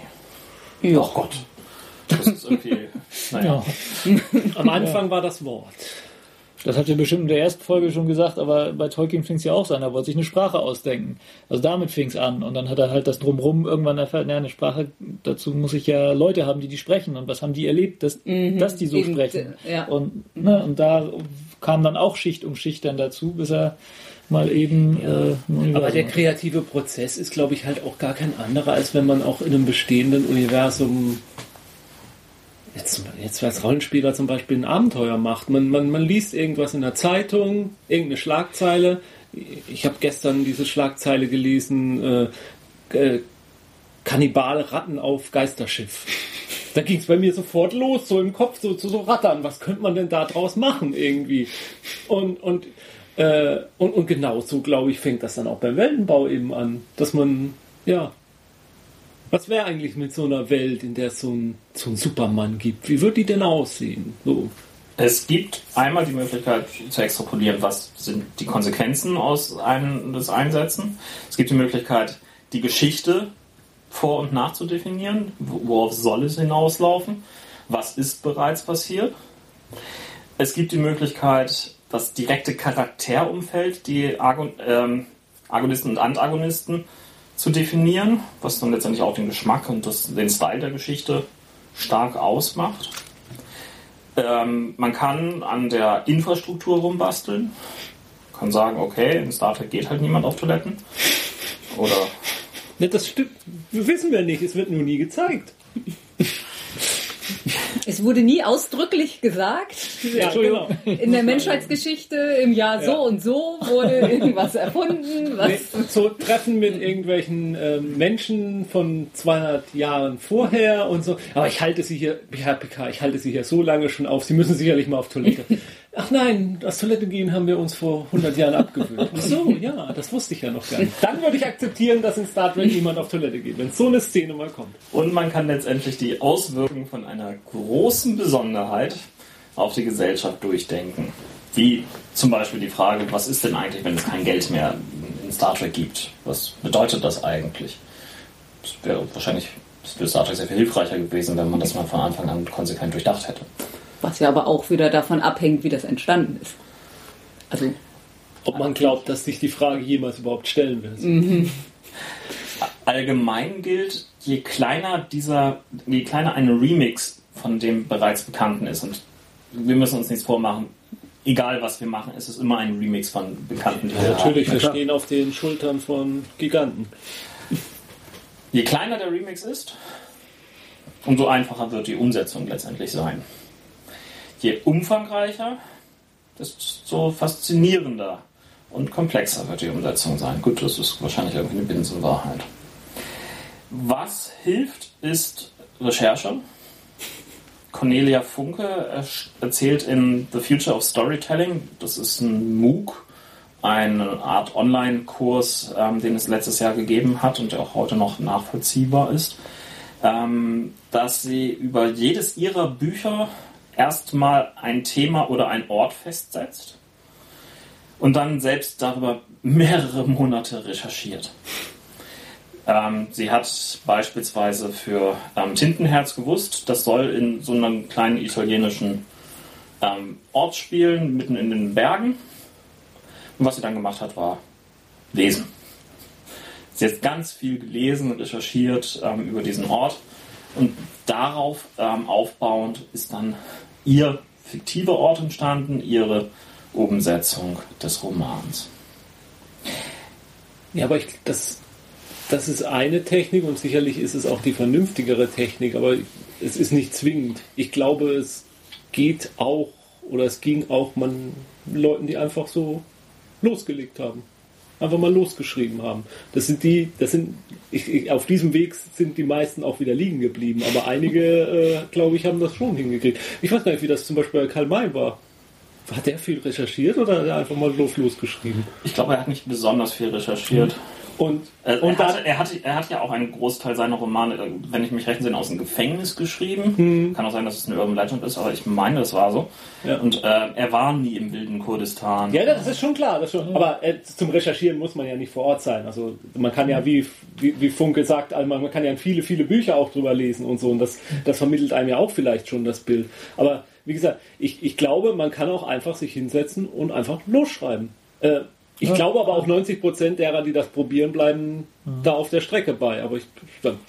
Ja. Oh Gott. Das ist irgendwie, naja. Am Anfang war das Wort. Das habt ihr bestimmt in der ersten Folge schon gesagt, aber bei Tolkien fing es ja auch so an, er wollte sich eine Sprache ausdenken. Also damit fing es an und dann hat er halt das Drumrum irgendwann erfahren, ja, eine Sprache, dazu muss ich ja Leute haben, die die sprechen und was haben die erlebt, dass, dass die so eben, sprechen. äh, ja. Und, ne, und da kam dann auch Schicht um Schicht dann dazu, bis er mal eben äh, ein Universum Aber der kreative Prozess ist, glaube ich, halt auch gar kein anderer, als wenn man auch in einem bestehenden Universum jetzt, jetzt als Rollenspieler zum Beispiel ein Abenteuer macht. Man, man, man liest irgendwas in der Zeitung, irgendeine Schlagzeile. Ich habe gestern diese Schlagzeile gelesen, äh, äh, Kannibale Ratten auf Geisterschiff. Da ging es bei mir sofort los, so im Kopf, so zu so, rattern. Was könnte man denn da draus machen irgendwie? Und, und, äh, und, und genau so, glaube ich, fängt das dann auch beim Weltenbau eben an. Dass man, ja, was wäre eigentlich mit so einer Welt, in der es so ein, so ein Superman gibt? Wie würde die denn aussehen? So. Es gibt einmal die Möglichkeit zu extrapolieren, was sind die Konsequenzen aus einem des Einsetzen. Es gibt die Möglichkeit, die Geschichte vor und nach zu definieren. Worauf soll es hinauslaufen? Was ist bereits passiert? Es gibt die Möglichkeit, das direkte Charakterumfeld, die Argon, ähm, Agonisten und Antagonisten zu definieren, was dann letztendlich auch den Geschmack und das, den Style der Geschichte stark ausmacht. Ähm, man kann an der Infrastruktur rumbasteln, kann sagen, okay, in Star Trek geht halt niemand auf Toiletten. Oder. Ne, das stimmt. Wissen wir nicht, es wird nur nie gezeigt. Es wurde nie ausdrücklich gesagt. Ja, genau. In der Menschheitsgeschichte im Jahr so Ja. und so wurde irgendwas erfunden. Was Nee, so Treffen mit irgendwelchen ähm, Menschen von 200 Jahren vorher und so. Aber ich halte sie hier, Herr PK, ich halte sie hier so lange schon auf. Sie müssen sicherlich mal auf Toilette. Ach nein, das Toilette gehen haben wir uns vor 100 Jahren abgewöhnt. Ach so, ja, das wusste ich ja noch gar nicht. Dann würde ich akzeptieren, dass in Star Trek niemand auf Toilette geht, wenn so eine Szene mal kommt. Und man kann letztendlich die Auswirkungen von einer großen Besonderheit auf die Gesellschaft durchdenken. Wie zum Beispiel die Frage, was ist denn eigentlich, wenn es kein Geld mehr in Star Trek gibt? Was bedeutet das eigentlich? Das wäre wahrscheinlich für Star Trek sehr viel hilfreicher gewesen, wenn man das mal von Anfang an konsequent durchdacht hätte. Was ja aber auch wieder davon abhängt, wie das entstanden ist. Also Ob man glaubt, dass sich die Frage jemals überhaupt stellen wird. Allgemein gilt, je kleiner dieser, je kleiner ein Remix von dem bereits Bekannten ist, und wir müssen uns nichts vormachen, egal was wir machen, es ist immer ein Remix von Bekannten, wir Natürlich, wir stehen auf den Schultern von Giganten. Je kleiner der Remix ist, umso einfacher wird die Umsetzung letztendlich sein. Je umfangreicher, desto faszinierender und komplexer wird die Umsetzung sein. Gut, das ist wahrscheinlich irgendwie eine Binsenwahrheit. Was hilft, ist Recherche. Cornelia Funke erzählt in The Future of Storytelling, das ist ein MOOC, eine Art Online-Kurs, ähm, den es letztes Jahr gegeben hat und der auch heute noch nachvollziehbar ist, ähm, dass sie über jedes ihrer Bücher erstmal ein Thema oder ein Ort festsetzt und dann selbst darüber mehrere Monate recherchiert. Ähm, sie hat beispielsweise für ähm, Tintenherz gewusst, das soll in so einem kleinen italienischen ähm, Ort spielen, mitten in den Bergen. Und was sie dann gemacht hat, war lesen. Sie hat ganz viel gelesen und recherchiert ähm, über diesen Ort und darauf ähm, aufbauend ist dann ihr fiktiver Ort entstanden, ihre Umsetzung des Romans. Ja, aber ich, das, das ist eine Technik und sicherlich ist es auch die vernünftigere Technik, aber es ist nicht zwingend. Ich glaube, es geht auch oder es ging auch man Leuten, die einfach so losgelegt haben. Einfach mal losgeschrieben haben. Das sind die, das sind, ich, ich, auf diesem Weg sind die meisten auch wieder liegen geblieben, aber einige, äh, glaube ich, haben das schon hingekriegt. Ich weiß gar nicht, wie das zum Beispiel bei Karl May war. Hat der viel recherchiert oder hat er einfach mal los losgeschrieben? Ich glaube, er hat nicht besonders viel recherchiert. Und, Äh, und er, hatte, er, hatte, er hat ja auch einen Großteil seiner Romane, äh, wenn ich mich recht entsinne, aus dem Gefängnis geschrieben. Kann auch sein, dass es eine Urban Legend ist, aber ich meine, das war so. Ja. Und äh, er war nie im wilden Kurdistan. Ja, das ist schon klar. Das schon. Aber äh, zum Recherchieren muss man ja nicht vor Ort sein. Also man kann ja, wie, wie, wie Funke sagt, also man kann ja viele, viele Bücher auch drüber lesen und so. Und das, das vermittelt einem ja auch vielleicht schon das Bild. Aber wie gesagt, ich, ich glaube, man kann auch einfach sich hinsetzen und einfach losschreiben. Äh, ich glaube aber auch 90 Prozent derer, die das probieren, bleiben da auf der Strecke bei. Aber ich,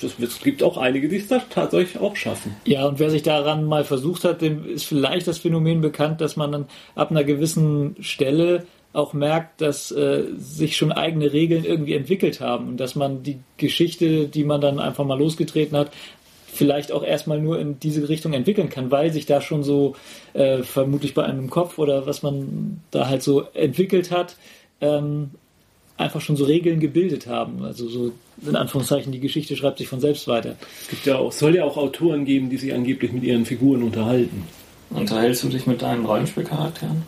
es gibt auch einige, die es tatsächlich auch schaffen. Ja, und wer sich daran mal versucht hat, dem ist vielleicht das Phänomen bekannt, dass man dann ab einer gewissen Stelle auch merkt, dass äh, sich schon eigene Regeln irgendwie entwickelt haben und dass man die Geschichte, die man dann einfach mal losgetreten hat, vielleicht auch erstmal nur in diese Richtung entwickeln kann, weil sich da schon so äh, vermutlich bei einem Kopf oder was man da halt so entwickelt hat, ähm, einfach schon so Regeln gebildet haben. Also so in Anführungszeichen, die Geschichte schreibt sich von selbst weiter. Es gibt ja auch, soll ja auch Autoren geben, die sich angeblich mit ihren Figuren unterhalten. Unterhältst du dich mit deinen Rollenspielcharakteren?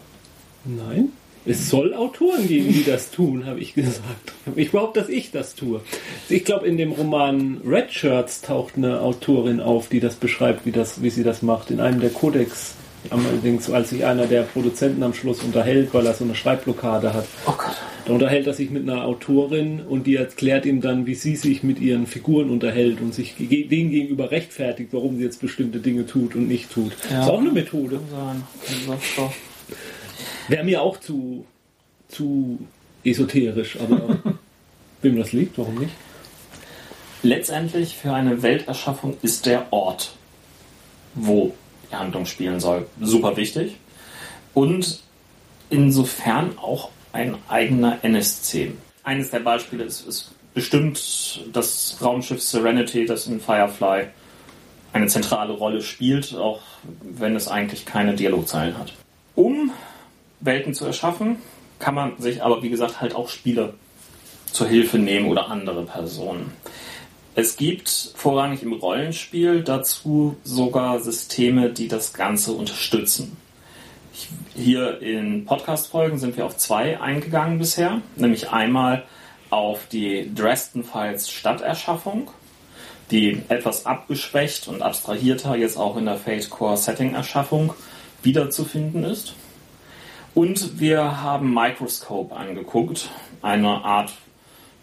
Nein. Es soll Autoren geben, die das tun, habe ich gesagt. Ich behaupte, dass ich das tue. Ich glaube, in dem Roman Red Shirts taucht eine Autorin auf, die das beschreibt, wie, das, wie sie das macht. In einem der Codex, allerdings als sich einer der Produzenten am Schluss unterhält, weil er so eine Schreibblockade hat. Oh Gott. Da unterhält er sich mit einer Autorin und die erklärt ihm dann, wie sie sich mit ihren Figuren unterhält und sich denen gegenüber rechtfertigt, warum sie jetzt bestimmte Dinge tut und nicht tut. Ja. Ist auch eine Methode. Wäre mir auch zu, zu esoterisch, aber wem das liegt, warum nicht? Letztendlich für eine Welterschaffung ist der Ort, wo Handlung spielen soll, super wichtig. Und insofern auch ein eigener NSC. Eines der Beispiele ist, ist bestimmt das Raumschiff Serenity, das in Firefly eine zentrale Rolle spielt, auch wenn es eigentlich keine Dialogzeilen hat. Um Welten zu erschaffen, kann man sich aber, wie gesagt, halt auch Spiele zur Hilfe nehmen oder andere Personen. Es gibt vorrangig im Rollenspiel dazu sogar Systeme, die das Ganze unterstützen. Hier in Podcast-Folgen sind wir auf zwei eingegangen bisher, nämlich einmal auf die Dresden Files Stadterschaffung, die etwas abgeschwächt und abstrahierter jetzt auch in der Fate Core Setting Erschaffung wiederzufinden ist. Und wir haben Microscope angeguckt, eine Art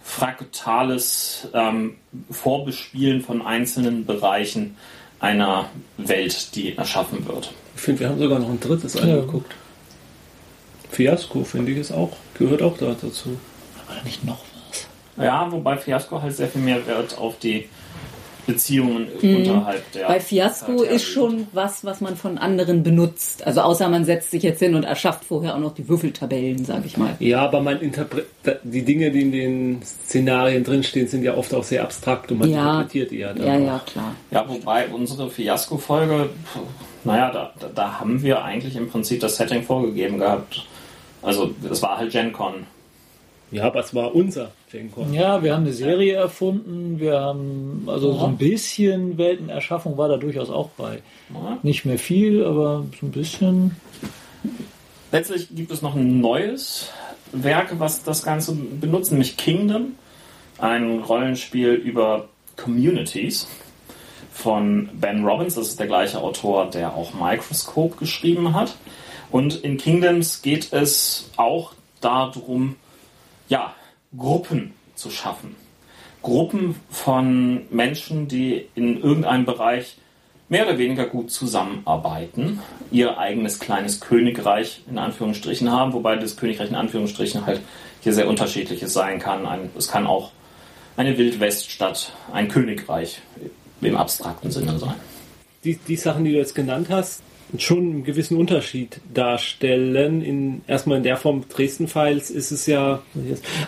fraktales ähm, Vorbespielen von einzelnen Bereichen einer Welt, die erschaffen wird. Ich finde, wir haben sogar noch ein drittes angeguckt. Fiasco, finde ich, ist auch, gehört auch da dazu. War da nicht noch was? Ja, wobei Fiasco halt sehr viel mehr Wert auf die Beziehungen unterhalb der. Bei Fiasco ist schon was, was man von anderen benutzt. Also außer man setzt sich jetzt hin und erschafft vorher auch noch die Würfeltabellen, sag ich mal. Ja, aber man interpret die Dinge, die in den Szenarien drinstehen, sind ja oft auch sehr abstrakt und man Ja. interpretiert die ja dann Ja, ja, klar. Ja, wobei unsere Fiasco-Folge, naja, da, da, da haben wir eigentlich im Prinzip das Setting vorgegeben gehabt. Also, es war halt Gen Con. Ja, aber es war unser Gencon. Ja, wir haben eine Serie erfunden. Wir haben, also so ein bisschen Weltenerschaffung war da durchaus auch bei. Ja. Nicht mehr viel, aber so ein bisschen. Letztlich gibt es noch ein neues Werk, was das Ganze benutzt, nämlich Kingdom, ein Rollenspiel über Communities von Ben Robbins. Das ist der gleiche Autor, der auch Microscope geschrieben hat. Und in Kingdoms geht es auch darum, ja, Gruppen zu schaffen. Gruppen von Menschen, die in irgendeinem Bereich mehr oder weniger gut zusammenarbeiten, ihr eigenes kleines Königreich in Anführungsstrichen haben, wobei das Königreich in Anführungsstrichen halt hier sehr unterschiedliches sein kann. Ein, es kann auch eine Wildweststadt, ein Königreich im abstrakten Sinne sein. Die, die Sachen, die du jetzt genannt hast, schon einen gewissen Unterschied darstellen. In, erstmal in der Form Dresden-Files ist es ja,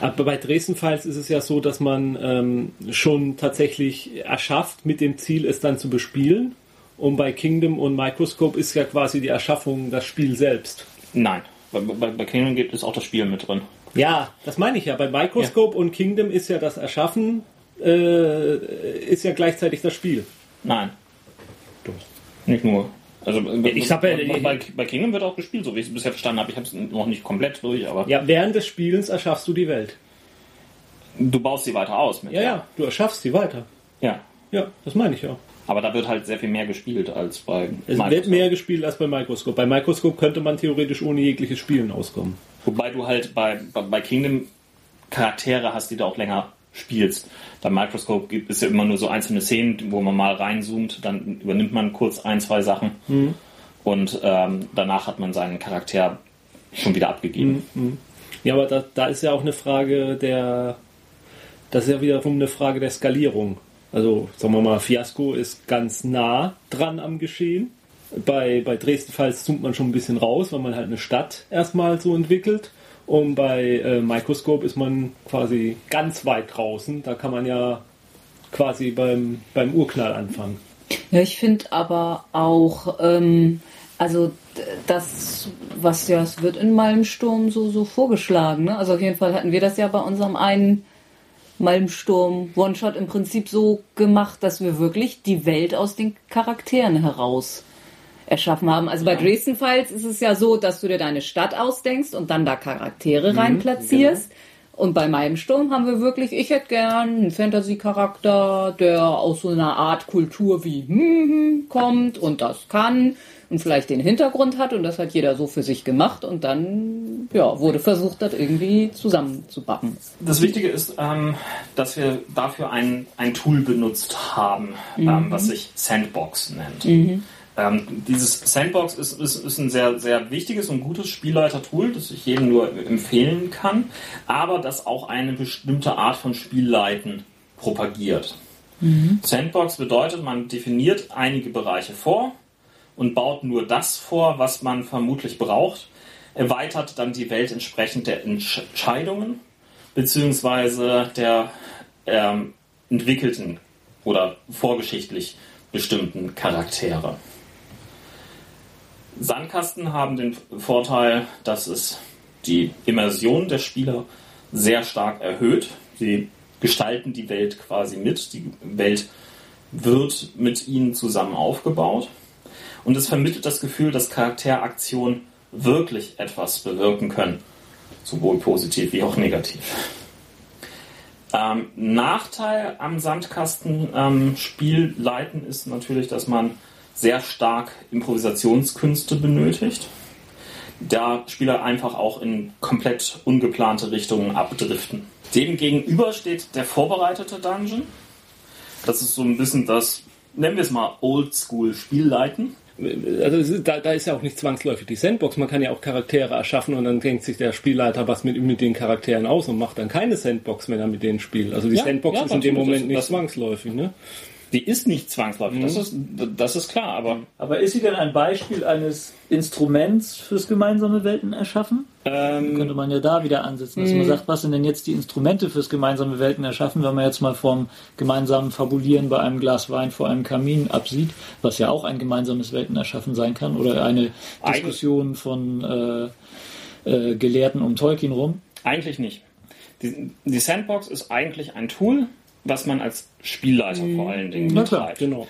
aber bei Dresden-Files ist es ja so, dass man ähm, schon tatsächlich erschafft mit dem Ziel, es dann zu bespielen. Und bei Kingdom und Microscope ist ja quasi die Erschaffung das Spiel selbst. Nein, bei, bei, bei Kingdom gibt es auch das Spiel mit drin. Ja, das meine ich ja. Bei Microscope und Kingdom ist ja das Erschaffen, äh, ist ja gleichzeitig das Spiel. Nein, Doch. nicht nur. Also Ich hab ja- bei, bei, Kingdom wird auch gespielt, so wie ich es bisher verstanden habe. Ich habe es noch nicht komplett durch, aber Ja, während des Spielens erschaffst du die Welt. du baust sie weiter aus. Mit Ja, ja, du erschaffst sie weiter. ja. Ja, das meine ich ja. Aber da wird halt sehr viel mehr gespielt als bei Es Microsoft. wird mehr gespielt als bei Microscope. Bei Microscope könnte man theoretisch ohne jegliches Spielen auskommen. Wobei du halt bei, bei, bei Kingdom Charaktere hast, die du auch länger spielst. Bei Microscope gibt es ja immer nur so einzelne Szenen, wo man mal reinzoomt, dann übernimmt man kurz ein, zwei Sachen und ähm, danach hat man seinen Charakter schon wieder abgegeben. Ja, aber da, da ist ja auch eine Frage der. Das ist ja wiederum eine Frage der Skalierung. Also, sagen wir mal, Fiasco ist ganz nah dran am Geschehen. Bei, bei Dresden-Files zoomt man schon ein bisschen raus, weil man halt eine Stadt erstmal so entwickelt. Und bei äh, Microscope ist man quasi ganz weit draußen. Da kann man ja quasi beim, beim Urknall anfangen. Ja, ich finde aber auch, ähm, also das, was ja, es wird in Malmsturm so, so vorgeschlagen. Ne? Also auf jeden Fall hatten wir das ja bei unserem einen Malmsturm One-Shot im Prinzip so gemacht, dass wir wirklich die Welt aus den Charakteren heraus erschaffen haben. Also bei Dresden Files ist es ja so, dass du dir deine Stadt ausdenkst und dann da Charaktere rein platzierst. Und bei meinem Sturm haben wir wirklich, ich hätte gern einen Fantasy-Charakter, der aus so einer Art Kultur wie hm, hm, kommt und das kann und vielleicht den Hintergrund hat und das hat jeder so für sich gemacht und dann ja, wurde versucht, das irgendwie zusammenzubacken. Das Wichtige ist, ähm, dass wir dafür ein, ein Tool benutzt haben, ähm, was sich Sandbox nennt. Ähm, dieses Sandbox ist, ist, ist ein sehr, sehr wichtiges und gutes Spielleiter-Tool, das ich jedem nur empfehlen kann, aber das auch eine bestimmte Art von Spielleiten propagiert. Sandbox bedeutet, man definiert einige Bereiche vor und baut nur das vor, was man vermutlich braucht, erweitert dann die Welt entsprechend der Entscheidungen beziehungsweise der ähm, entwickelten oder vorgeschichtlich bestimmten Charaktere. Sandkasten haben den Vorteil, dass es die Immersion der Spieler sehr stark erhöht. Sie gestalten die Welt quasi mit. Die Welt wird mit ihnen zusammen aufgebaut. Und es vermittelt das Gefühl, dass Charakteraktionen wirklich etwas bewirken können. Sowohl positiv wie auch negativ. Ähm, Nachteil am Sandkasten-Spiel leiten ist natürlich, dass man sehr stark Improvisationskünste benötigt. Da Spieler einfach auch in komplett ungeplante Richtungen abdriften. Dem gegenüber steht der vorbereitete Dungeon. Das ist so ein bisschen das, nennen wir es mal Oldschool-Spielleiten. Also da, da ist ja auch nicht zwangsläufig die Sandbox. Man kann ja auch Charaktere erschaffen und dann denkt sich der Spielleiter was mit, mit den Charakteren aus und macht dann keine Sandbox, wenn er mit denen spielt. Also die Ja, Sandbox ja, ist in dem. Moment Das- nicht das- zwangsläufig. Ne? Die ist nicht zwangsläufig, das, ist, das ist klar, aber Aber ist sie denn ein Beispiel eines Instruments fürs gemeinsame Welten erschaffen? ähm, Könnte man ja da wieder ansetzen, dass man sagt, was sind denn jetzt die Instrumente fürs gemeinsame Welten erschaffen, wenn man jetzt mal vom gemeinsamen Fabulieren bei einem Glas Wein vor einem Kamin absieht, was ja auch ein gemeinsames Welten erschaffen sein kann, oder eine Diskussion von äh, äh, Gelehrten um Tolkien rum. Eigentlich nicht. Die, die Sandbox ist eigentlich ein Tool, was man als Spielleiter vor allen Dingen betreibt. Genau.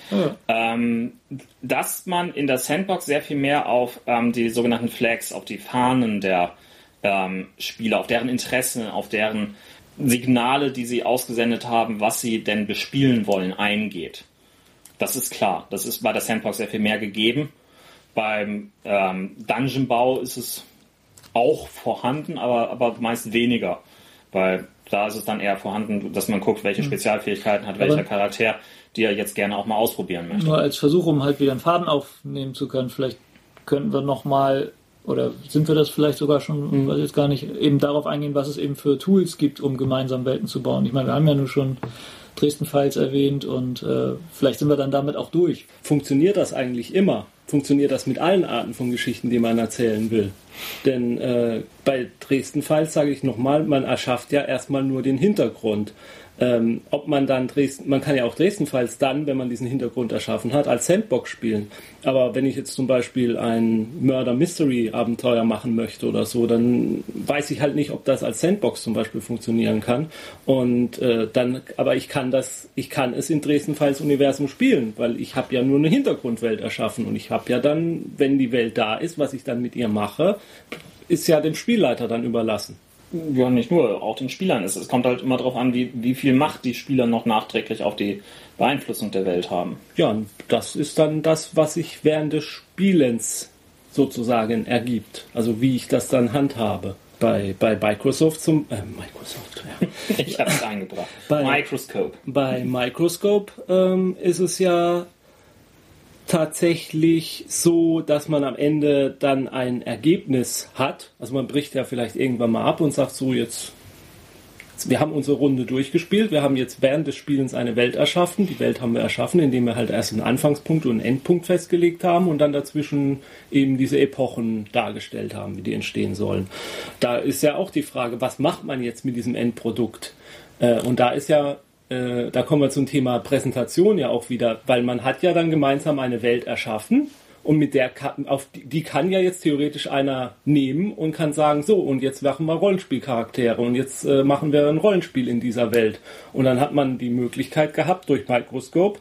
Ähm, dass man in der Sandbox sehr viel mehr auf ähm, die sogenannten Flags, auf die Fahnen der ähm, Spieler, auf deren Interessen, auf deren Signale, die sie ausgesendet haben, was sie denn bespielen wollen, eingeht. Das ist klar. Das ist bei der Sandbox sehr viel mehr gegeben. Beim ähm, Dungeonbau ist es auch vorhanden, aber, aber meist weniger. Weil da ist es dann eher vorhanden, dass man guckt, welche Spezialfähigkeiten hat welcher Charakter, die er jetzt gerne auch mal ausprobieren möchte. Nur als Versuch, um halt wieder einen Faden aufnehmen zu können, vielleicht könnten wir nochmal, oder sind wir das vielleicht sogar schon, weiß jetzt gar nicht, eben darauf eingehen, was es eben für Tools gibt, um gemeinsam Welten zu bauen. Ich meine, wir haben ja nur schon Dresden Files erwähnt und äh, vielleicht sind wir dann damit auch durch. Funktioniert das eigentlich immer? Funktioniert das mit allen Arten von Geschichten, die man erzählen will? Denn äh, bei Dresden-Files sage ich nochmal, man erschafft ja erstmal nur den Hintergrund. Ähm, ob man dann Dresden, man kann ja auch Dresden-Files dann, wenn man diesen Hintergrund erschaffen hat, als Sandbox spielen. Aber wenn ich jetzt zum Beispiel ein Murder-Mystery-Abenteuer machen möchte oder so, dann weiß ich halt nicht, ob das als Sandbox zum Beispiel funktionieren kann. Und äh, dann, aber ich kann das, ich kann es in Dresden-Files-Universum spielen, weil ich habe ja nur eine Hintergrundwelt erschaffen und ich habe ja dann, wenn die Welt da ist, was ich dann mit ihr mache, ist ja dem Spielleiter dann überlassen. Ja, nicht nur, auch den Spielern ist. Es kommt halt immer darauf an, wie, wie viel Macht die Spieler noch nachträglich auf die Beeinflussung der Welt haben. Ja, und das ist dann das, was sich während des Spielens sozusagen ergibt. Also wie ich das dann handhabe. Bei, bei Microsoft zum äh, Microsoft, ja. Ich habe es eingebracht. Bei- Microscope. Bei Microscope ähm, ist es ja tatsächlich so, dass man am Ende dann ein Ergebnis hat. Also man bricht ja vielleicht irgendwann mal ab und sagt so jetzt, wir haben unsere Runde durchgespielt, wir haben jetzt während des Spielens eine Welt erschaffen. Die Welt haben wir erschaffen, indem wir halt erst einen Anfangspunkt und einen Endpunkt festgelegt haben und dann dazwischen eben diese Epochen dargestellt haben, wie die entstehen sollen. Da ist ja auch die Frage, was macht man jetzt mit diesem Endprodukt? Äh, und da ist ja äh, da kommen wir zum Thema Präsentation ja auch wieder, weil man hat ja dann gemeinsam eine Welt erschaffen und mit der kann, auf die, die kann ja jetzt theoretisch einer nehmen und kann sagen, so und jetzt machen wir Rollenspielcharaktere und jetzt äh, machen wir ein Rollenspiel in dieser Welt. Und dann hat man die Möglichkeit gehabt durch Microscope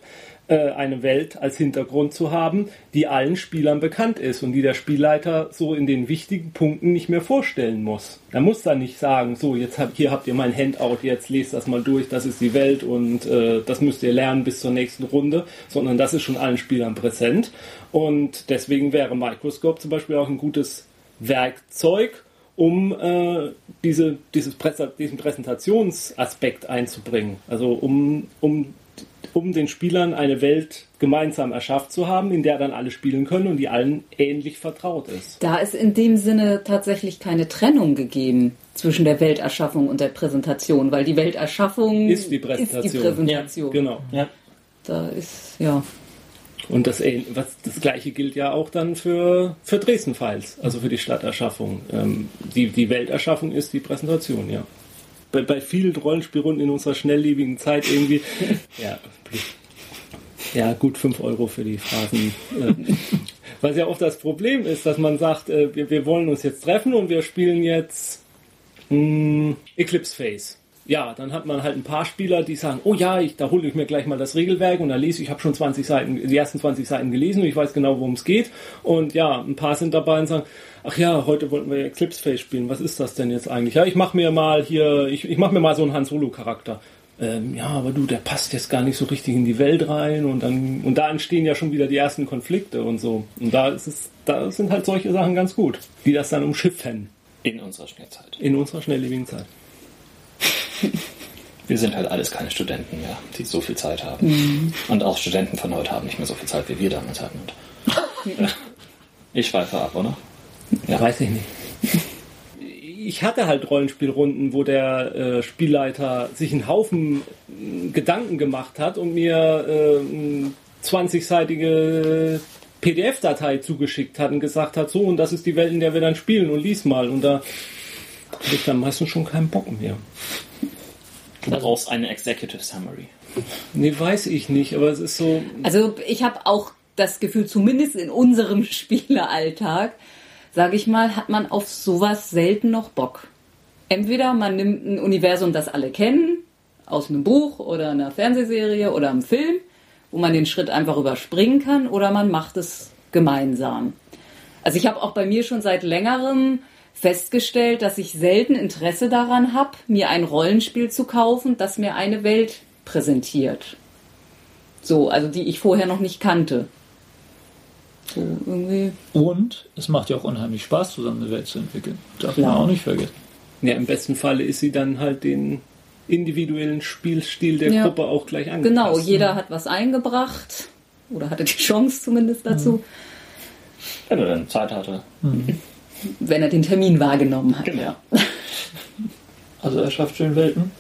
eine Welt als Hintergrund zu haben, die allen Spielern bekannt ist und die der Spielleiter so in den wichtigen Punkten nicht mehr vorstellen muss. Er muss dann nicht sagen, so jetzt habt hier habt ihr mein Handout, jetzt lest das mal durch, das ist die Welt und äh, das müsst ihr lernen bis zur nächsten Runde, sondern das ist schon allen Spielern präsent und deswegen wäre Microscope zum Beispiel auch ein gutes Werkzeug, um äh, diese, dieses Präse diesen Präsentationsaspekt einzubringen. Also um, um, um den Spielern eine Welt gemeinsam erschafft zu haben, in der dann alle spielen können und die allen ähnlich vertraut ist. Da ist in dem Sinne tatsächlich keine Trennung gegeben zwischen der Welterschaffung und der Präsentation, weil die Welterschaffung Ist die Präsentation. Ist die Präsentation. Genau. Ja. Da ist, ja. Und das, ähn- was, das gleiche gilt ja auch dann für, für Dresden-Files, also für die Stadterschaffung. Ähm, die, die Welterschaffung ist die Präsentation, ja. Bei, bei vielen Rollenspielrunden in unserer schnelllebigen Zeit irgendwie, ja, ja, gut 5 Euro für die Phrasen. Äh, was ja oft das Problem ist, dass man sagt, äh, wir, wir wollen uns jetzt treffen und wir spielen jetzt mh, Eclipse Phase. Ja, dann hat man halt ein paar Spieler, die sagen, oh ja, ich, da hole ich mir gleich mal das Regelwerk und da lese ich, ich habe schon 20 Seiten, die ersten 20 Seiten gelesen und ich weiß genau, worum es geht. Und ja, ein paar sind dabei und sagen, ach ja, heute wollten wir Eclipse Phase spielen. Was ist das denn jetzt eigentlich? Ja, ich mache mir mal hier, ich, ich mache mir mal so einen Han Solo Charakter. Ähm, ja, aber du, der passt jetzt gar nicht so richtig in die Welt rein und dann und da entstehen ja schon wieder die ersten Konflikte und so. Und da ist es, da sind halt solche Sachen ganz gut, die das dann umschiffen In unserer Schnellzeit. in unserer schnelllebigen Zeit. Wir sind halt alles keine Studenten mehr, die so viel Zeit haben. Und auch Studenten von heute haben nicht mehr so viel Zeit, wie wir damals hatten. Und ich schweife ab, oder? Ja, weiß ich nicht. Ich hatte halt Rollenspielrunden, wo der äh, Spielleiter sich einen Haufen äh, Gedanken gemacht hat und mir äh, eine 20-seitige PDF-Datei zugeschickt hat und gesagt hat, so und das ist die Welt, in der wir dann spielen und lies mal. Und da hatte ich dann meistens schon keinen Bock mehr. Du brauchst eine Executive Summary. Nee, weiß ich nicht, aber es ist so. Also ich habe auch das Gefühl, zumindest in unserem Spieleralltag, sage ich mal, hat man auf sowas selten noch Bock. Entweder man nimmt ein Universum, das alle kennen, aus einem Buch oder einer Fernsehserie oder einem Film, wo man den Schritt einfach überspringen kann, oder man macht es gemeinsam. Also ich habe auch bei mir schon seit längerem festgestellt, dass ich selten Interesse daran habe, mir ein Rollenspiel zu kaufen, das mir eine Welt präsentiert. So, also die ich vorher noch nicht kannte. So, irgendwie. Und es macht ja auch unheimlich Spaß, zusammen eine Welt zu entwickeln. Darf Klar. man auch nicht vergessen. Ja, im besten Falle ist sie dann halt den individuellen Spielstil der Ja. Gruppe auch gleich angepasst. Genau, jeder hat was eingebracht. Oder hatte die Chance zumindest dazu, Wenn er dann Zeit hatte. Wenn er den Termin wahrgenommen hat. Genau. Also er schafft schön Welten.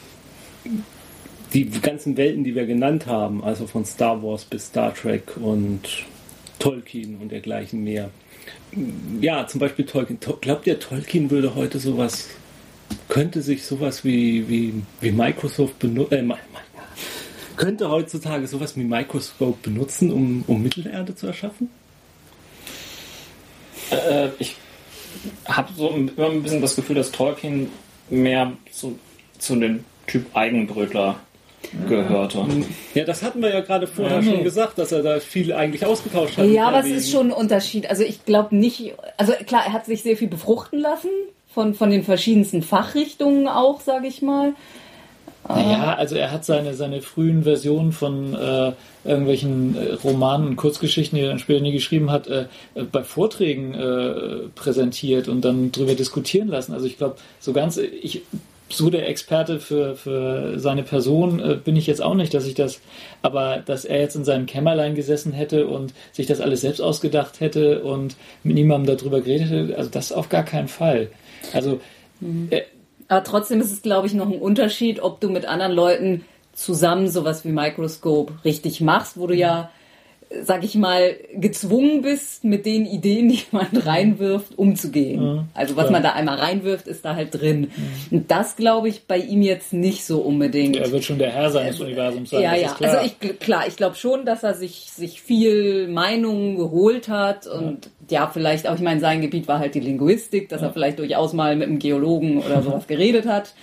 die ganzen Welten, die wir genannt haben, also von Star Wars bis Star Trek und Tolkien und dergleichen mehr. Ja, zum Beispiel Tolkien. To- Glaubt ihr, Tolkien würde heute sowas, könnte sich sowas wie, wie, wie Microsoft benutzen, äh, könnte heutzutage sowas wie Microscope benutzen, um, um Mittelerde zu erschaffen? Äh, ich habe so immer ein bisschen das Gefühl, dass Tolkien mehr zu, zu dem Typ Eigenbrötler gehörte. Ja, das hatten wir ja gerade vorher Ja. schon gesagt, dass er da viel eigentlich ausgetauscht hat. Ja, aber es ist schon ein Unterschied. Also ich glaube nicht, also klar, er hat sich sehr viel befruchten lassen von, von den verschiedensten Fachrichtungen auch, sage ich mal. Naja, also er hat seine, seine frühen Versionen von äh, irgendwelchen äh, Romanen und Kurzgeschichten, die er dann später nie geschrieben hat, äh, bei Vorträgen äh, präsentiert und dann drüber diskutieren lassen. Also ich glaube, so ganz, ich so der Experte für, für seine Person äh, bin ich jetzt auch nicht, dass ich das, aber dass er jetzt in seinem Kämmerlein gesessen hätte und sich das alles selbst ausgedacht hätte und mit niemandem darüber geredet hätte, also das auf gar keinen Fall. Also äh, Aber trotzdem ist es, glaube ich, noch ein Unterschied, ob du mit anderen Leuten zusammen sowas wie Microscope richtig machst, wo du ja sag ich mal, gezwungen bist, mit den Ideen, die man reinwirft, umzugehen. Mhm. Also was man da einmal reinwirft, ist da halt drin. Und das glaube ich bei ihm jetzt nicht so unbedingt. Er wird schon der Herr seines Universums sein. Ja, ja. Also ich klar, ich glaube schon, dass er sich sich viel Meinungen geholt hat und ja, vielleicht auch, ich meine, sein Gebiet war halt die Linguistik, dass er vielleicht durchaus mal mit einem Geologen oder sowas geredet hat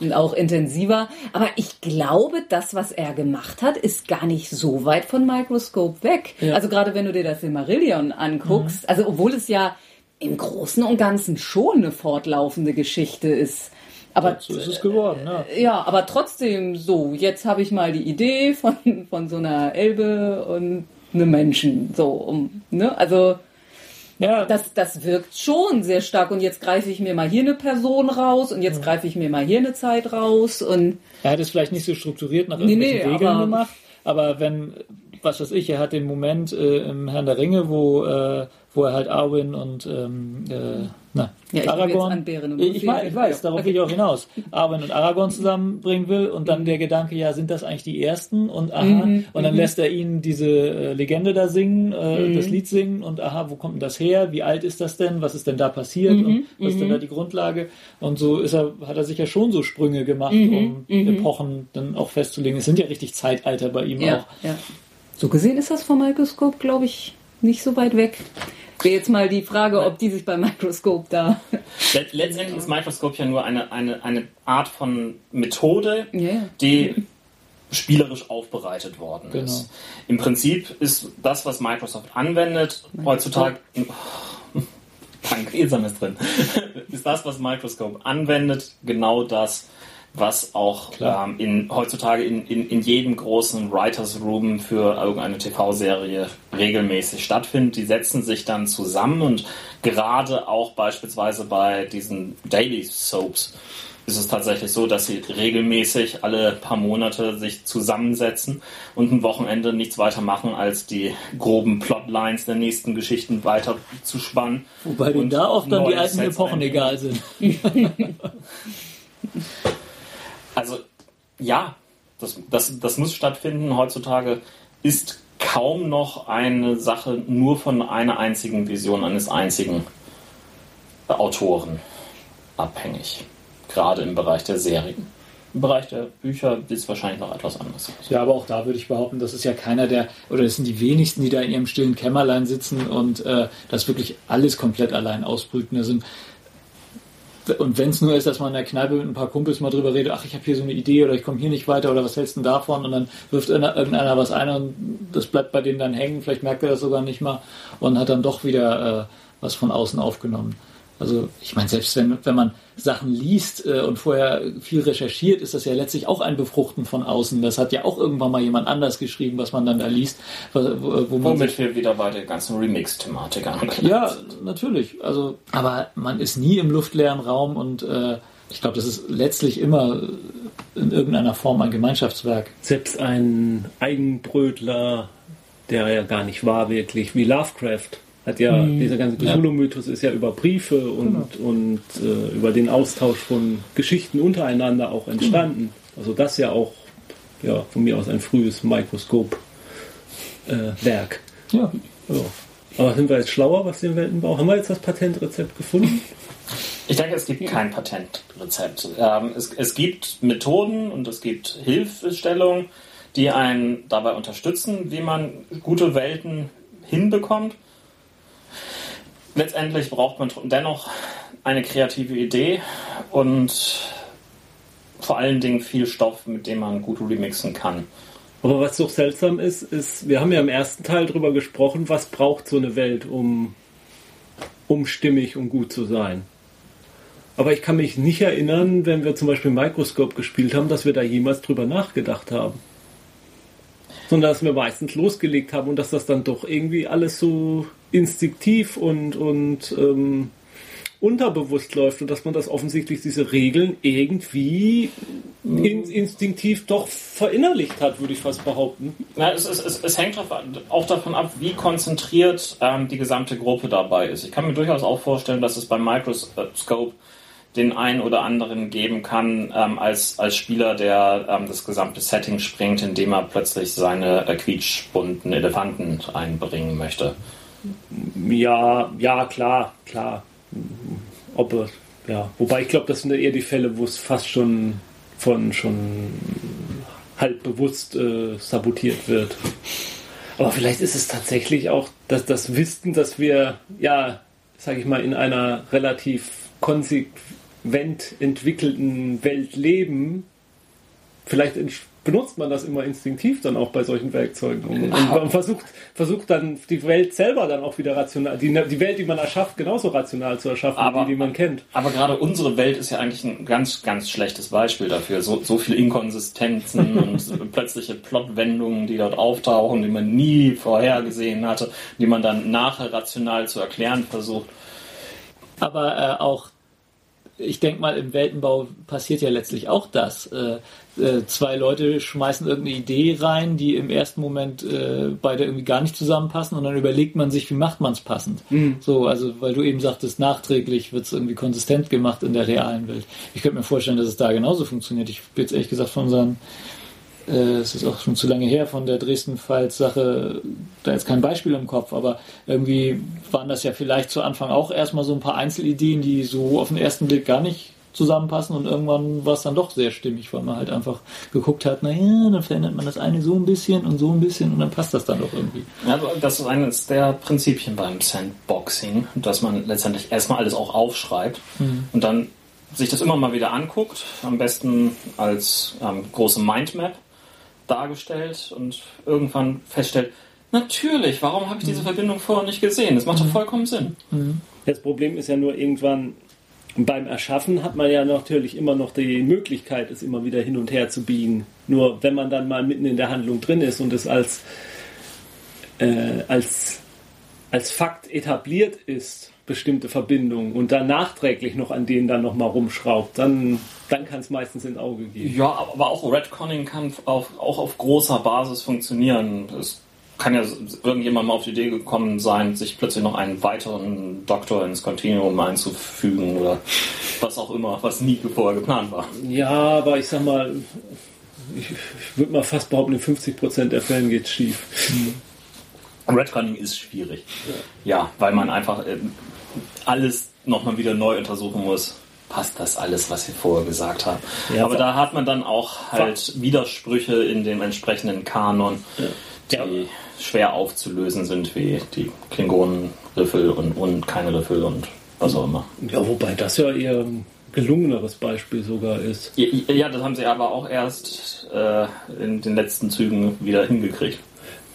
und auch intensiver. Aber ich glaube, das, was er gemacht hat, ist gar nicht so weit von Microscope weg. Ja. Also gerade wenn du dir das Silmarillion anguckst, also obwohl es ja im Großen und Ganzen schon eine fortlaufende Geschichte ist. Aber so ist es geworden. Ja. ja, aber trotzdem so, jetzt habe ich mal die Idee von, von so einer Elbe und einem Menschen. So, um, ne? Also Ja, das, das wirkt schon sehr stark. Und jetzt greife ich mir mal hier eine Person raus und jetzt greife ich mir mal hier eine Zeit raus und Er hat es vielleicht nicht so strukturiert nach Nee, irgendwelchen nee, Regeln aber- gemacht, aber wenn, was weiß ich, er hat den Moment äh, im Herrn der Ringe, wo, äh, wo er halt Arwen und ähm, äh, na, Ja, ich Aragorn. ich, Luthien weiß, ich weiß, darauf will ich auch hinaus. Arwen und Aragorn zusammenbringen will und dann der Gedanke, ja, sind das eigentlich die ersten? Und aha, Mhm, und dann lässt er ihnen diese äh, Legende da singen, äh, Mhm. das Lied singen und aha, wo kommt denn das her? Wie alt ist das denn? Was ist denn da passiert? Mhm, Und was ist denn da die Grundlage? Und so ist er, hat er sich ja schon so Sprünge gemacht, Mhm, um Epochen dann auch festzulegen. Es sind ja richtig Zeitalter bei ihm ja, auch. ja. So gesehen ist das vom Microscope, glaube ich, nicht so weit weg. Wäre jetzt mal die Frage, ob die sich beim Microscope da. Let letztendlich ist Microscope ja nur eine, eine, eine Art von Methode, ja. die spielerisch aufbereitet worden Genau. ist. Im Prinzip ist das, was Microsoft anwendet, heutzutage. Danke, Esam ist drin. ist das, was Microscope anwendet, genau das, was auch ähm, in, heutzutage in, in, in jedem großen Writers Room für irgendeine TV-Serie regelmäßig stattfindet. Die setzen sich dann zusammen und gerade auch beispielsweise bei diesen Daily Soaps ist es tatsächlich so, dass sie regelmäßig alle paar Monate sich zusammensetzen und ein Wochenende nichts weiter machen, als die groben Plotlines der nächsten Geschichten weiter zu spannen. Wobei denen da oft dann die alten Sets Epochen egal sind. Also ja, das, das, das muss stattfinden. Heutzutage ist kaum noch eine Sache nur von einer einzigen Vision eines einzigen Autoren abhängig. Gerade im Bereich der Serien. Im Bereich der Bücher ist es wahrscheinlich noch etwas anders. Ja, aber auch da würde ich behaupten, das ist ja keiner der, oder das sind die wenigsten, die da in ihrem stillen Kämmerlein sitzen und äh, das wirklich alles komplett allein ausbrüten. Da sind und wenn es nur ist, dass man in der Kneipe mit ein paar Kumpels mal drüber redet, ach, ich habe hier so eine Idee oder ich komme hier nicht weiter oder was hältst du denn davon? Und dann wirft irgendeiner was ein und das bleibt bei denen dann hängen, vielleicht merkt er das sogar nicht mal und hat dann doch wieder äh, was von außen aufgenommen. Also ich meine, selbst wenn, wenn man Sachen liest äh, und vorher viel recherchiert, ist das ja letztlich auch ein Befruchten von außen. Das hat ja auch irgendwann mal jemand anders geschrieben, was man dann da liest, wo, wo man sich Womit wir wieder bei der ganzen Remix-Thematik angelangt ja, natürlich. Also, aber man ist nie im luftleeren Raum und äh, ich glaube, das ist letztlich immer in irgendeiner Form ein Gemeinschaftswerk. Selbst ein Eigenbrötler, der ja gar nicht war wirklich, wie Lovecraft, hat ja, dieser ganze Cthulhu-Mythos ist ja über Briefe und, und äh, über den Austausch von Geschichten untereinander auch entstanden. Also das ja auch ja, von mir aus ein frühes Mikroskop-Werk. Ja. ja. Aber sind wir jetzt schlauer, was den Weltenbau? Haben wir jetzt das Patentrezept gefunden? Ich denke, es gibt kein Patentrezept. Ähm, es, es gibt Methoden und es gibt Hilfestellungen, die einen dabei unterstützen, wie man gute Welten hinbekommt. Letztendlich braucht man dennoch eine kreative Idee und vor allen Dingen viel Stoff, mit dem man gut remixen kann. Aber was so seltsam ist, ist, wir haben ja im ersten Teil drüber gesprochen, was braucht so eine Welt, um, um stimmig und gut zu sein. Aber ich kann mich nicht erinnern, wenn wir zum Beispiel Microscope gespielt haben, dass wir da jemals drüber nachgedacht haben. Sondern dass wir meistens losgelegt haben und dass das dann doch irgendwie alles so instinktiv und, und ähm, unterbewusst läuft und dass man das offensichtlich diese Regeln irgendwie in, instinktiv doch verinnerlicht hat, würde ich fast behaupten. Ja, es, es, es, es hängt auch davon ab, wie konzentriert ähm, die gesamte Gruppe dabei ist. Ich kann mir durchaus auch vorstellen, dass es beim Microscope den einen oder anderen geben kann ähm, als, als Spieler, der ähm, das gesamte Setting springt, indem er plötzlich seine äh, quietschbunten Elefanten einbringen möchte. Ja, ja, klar, klar. Ob, ja. Wobei ich glaube, das sind eher die Fälle, wo es fast schon von schon halb bewusst äh, sabotiert wird. Aber vielleicht ist es tatsächlich auch dass das Wissen, dass wir, ja, sage ich mal, in einer relativ konsequent entwickelten Welt leben. Vielleicht ents- benutzt man das immer instinktiv dann auch bei solchen Werkzeugen und, und man versucht, versucht dann die Welt selber dann auch wieder rational, die, die Welt, die man erschafft, genauso rational zu erschaffen, Aber- wie die, die man kennt. Aber gerade unsere Welt ist ja eigentlich ein ganz, ganz schlechtes Beispiel dafür. So, so viele Inkonsistenzen und plötzliche Plotwendungen, die dort auftauchen, die man nie vorhergesehen hatte, die man dann nachher rational zu erklären versucht. Aber äh, auch, ich denke mal, im Weltenbau passiert ja letztlich auch das. Äh, äh, zwei Leute schmeißen irgendeine Idee rein, die im ersten Moment äh, beide irgendwie gar nicht zusammenpassen und dann überlegt man sich, wie macht man es passend. So, also weil du eben sagtest, nachträglich wird es irgendwie konsistent gemacht in der realen Welt. Ich könnte mir vorstellen, dass es da genauso funktioniert. Ich bin jetzt ehrlich gesagt von unseren es ist auch schon zu lange her von der Dresden-Pfalz-Sache, da ist kein Beispiel im Kopf, aber irgendwie waren das ja vielleicht zu Anfang auch erstmal so ein paar Einzelideen, die so auf den ersten Blick gar nicht zusammenpassen und irgendwann war es dann doch sehr stimmig, weil man halt einfach geguckt hat, naja, dann verändert man das eine so ein bisschen und so ein bisschen und dann passt das dann doch irgendwie. Also das ist eines der Prinzipien beim Sandboxing, dass man letztendlich erstmal alles auch aufschreibt und dann sich das immer mal wieder anguckt, am besten als ähm, große Mindmap dargestellt und irgendwann feststellt, natürlich, warum habe ich diese Verbindung vorher nicht gesehen? Das macht doch vollkommen Sinn. Das Problem ist ja nur irgendwann beim Erschaffen hat man ja natürlich immer noch die Möglichkeit, es immer wieder hin und her zu biegen. Nur wenn man dann mal mitten in der Handlung drin ist und es als, äh, als, als Fakt etabliert ist, bestimmte Verbindungen und dann nachträglich noch an denen dann nochmal rumschraubt, dann, dann kann es meistens ins Auge gehen. Ja, aber auch Redconning kann auf, auch auf großer Basis funktionieren. Es kann ja irgendjemand mal auf die Idee gekommen sein, sich plötzlich noch einen weiteren Doktor ins Kontinuum einzufügen oder was auch immer, was nie vorher geplant war. Ja, aber ich sag mal, ich, ich würde mal fast behaupten, in 50% der Fällen geht es schief. Redconning ist schwierig. Ja, weil man einfach ähm, alles nochmal wieder neu untersuchen muss. Passt das alles, was wir vorher gesagt haben? Ja, Aber da hat man dann auch halt Widersprüche in dem entsprechenden Kanon, die Ja. schwer aufzulösen sind, wie die Klingonen-Riffel und, und keine Riffel und was auch immer. Ja, wobei das ja eher gelungeneres Beispiel sogar ist. Ja, Ja, das haben sie aber auch erst äh, in den letzten Zügen wieder hingekriegt.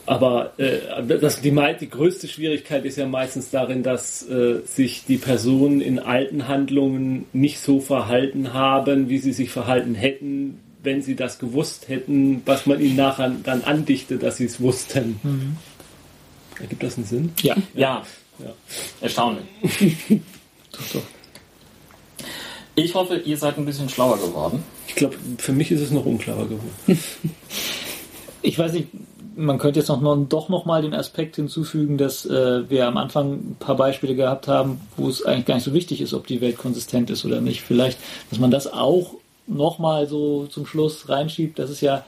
Aber äh, das, die, die größte Schwierigkeit ist ja meistens darin, dass äh, sich die Personen in alten Handlungen nicht so verhalten haben, wie sie sich verhalten hätten, wenn sie das gewusst hätten, was man ihnen nachher dann andichtet, dass sie es wussten. Ergibt das einen Sinn? Ja, Ja, Ja. erstaunlich. doch, doch. Ich hoffe, ihr seid ein bisschen schlauer geworden. Ich glaube, für mich ist es noch unklarer geworden. Ich weiß nicht, man könnte jetzt noch, noch doch noch mal den Aspekt hinzufügen, dass äh, wir am Anfang ein paar Beispiele gehabt haben, wo es eigentlich gar nicht so wichtig ist, ob die Welt konsistent ist oder nicht. Vielleicht, dass man das auch noch mal so zum Schluss reinschiebt, dass es ja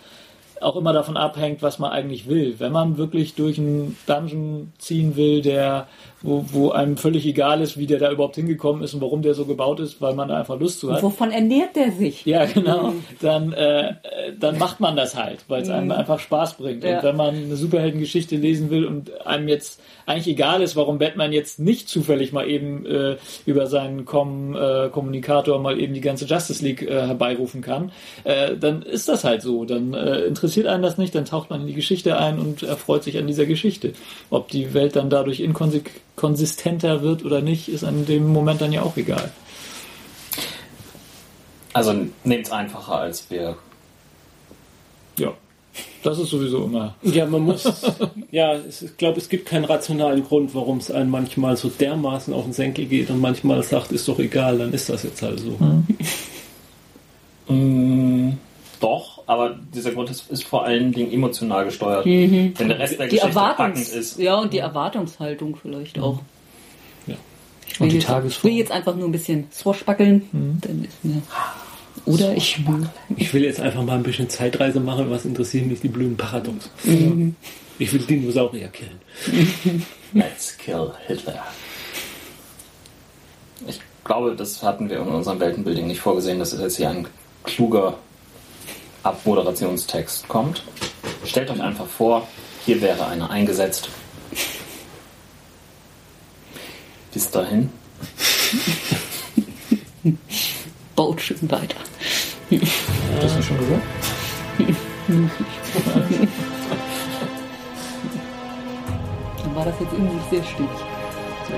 auch immer davon abhängt, was man eigentlich will. Wenn man wirklich durch einen Dungeon ziehen will, der, wo, wo einem völlig egal ist, wie der da überhaupt hingekommen ist und warum der so gebaut ist, weil man da einfach Lust zu hat. Wovon ernährt der sich? Ja, genau. Dann, äh, dann macht man das halt, weil es einem einfach Spaß bringt. Ja. Und wenn man eine Superheldengeschichte lesen will und einem jetzt eigentlich egal ist, warum Batman jetzt nicht zufällig mal eben äh, über seinen Com äh, Kommunikator mal eben die ganze Justice League äh, herbeirufen kann, äh, dann ist das halt so. Dann äh, interessiert einen das nicht, dann taucht man in die Geschichte ein und erfreut sich an dieser Geschichte. Ob die Welt dann dadurch inkonsistenter wird oder nicht, ist an dem Moment dann ja auch egal. Also nehmt es einfacher, als wir. Ja. Das ist sowieso immer Ja, man muss, ja, ich glaube, es gibt keinen rationalen Grund, warum es einem manchmal so dermaßen auf den Senkel geht und manchmal sagt, ist doch egal, dann ist das jetzt halt so. Mm, doch, aber dieser Grund ist, ist vor allen Dingen emotional gesteuert. Wenn der Rest der Die Geschichte packend ist. ja, und die Erwartungshaltung vielleicht auch. Ich will, Und die jetzt, Tagesform. will jetzt einfach nur ein bisschen swashbuckeln. Mhm. Dann ist mir, oder ich Ich will jetzt einfach mal ein bisschen Zeitreise machen. Was interessiert mich die blöden Paradox? Ich will Dinosaurier killen. Let's kill Hitler. Ich glaube, das hatten wir in unserem Weltenbuilding nicht vorgesehen, dass jetzt hier ein kluger Abmoderationstext kommt. Stellt euch einfach vor, hier wäre einer eingesetzt. Bis dahin. baut schön weiter. Hast du schon gesagt? Dann war das jetzt irgendwie sehr stimmig. So.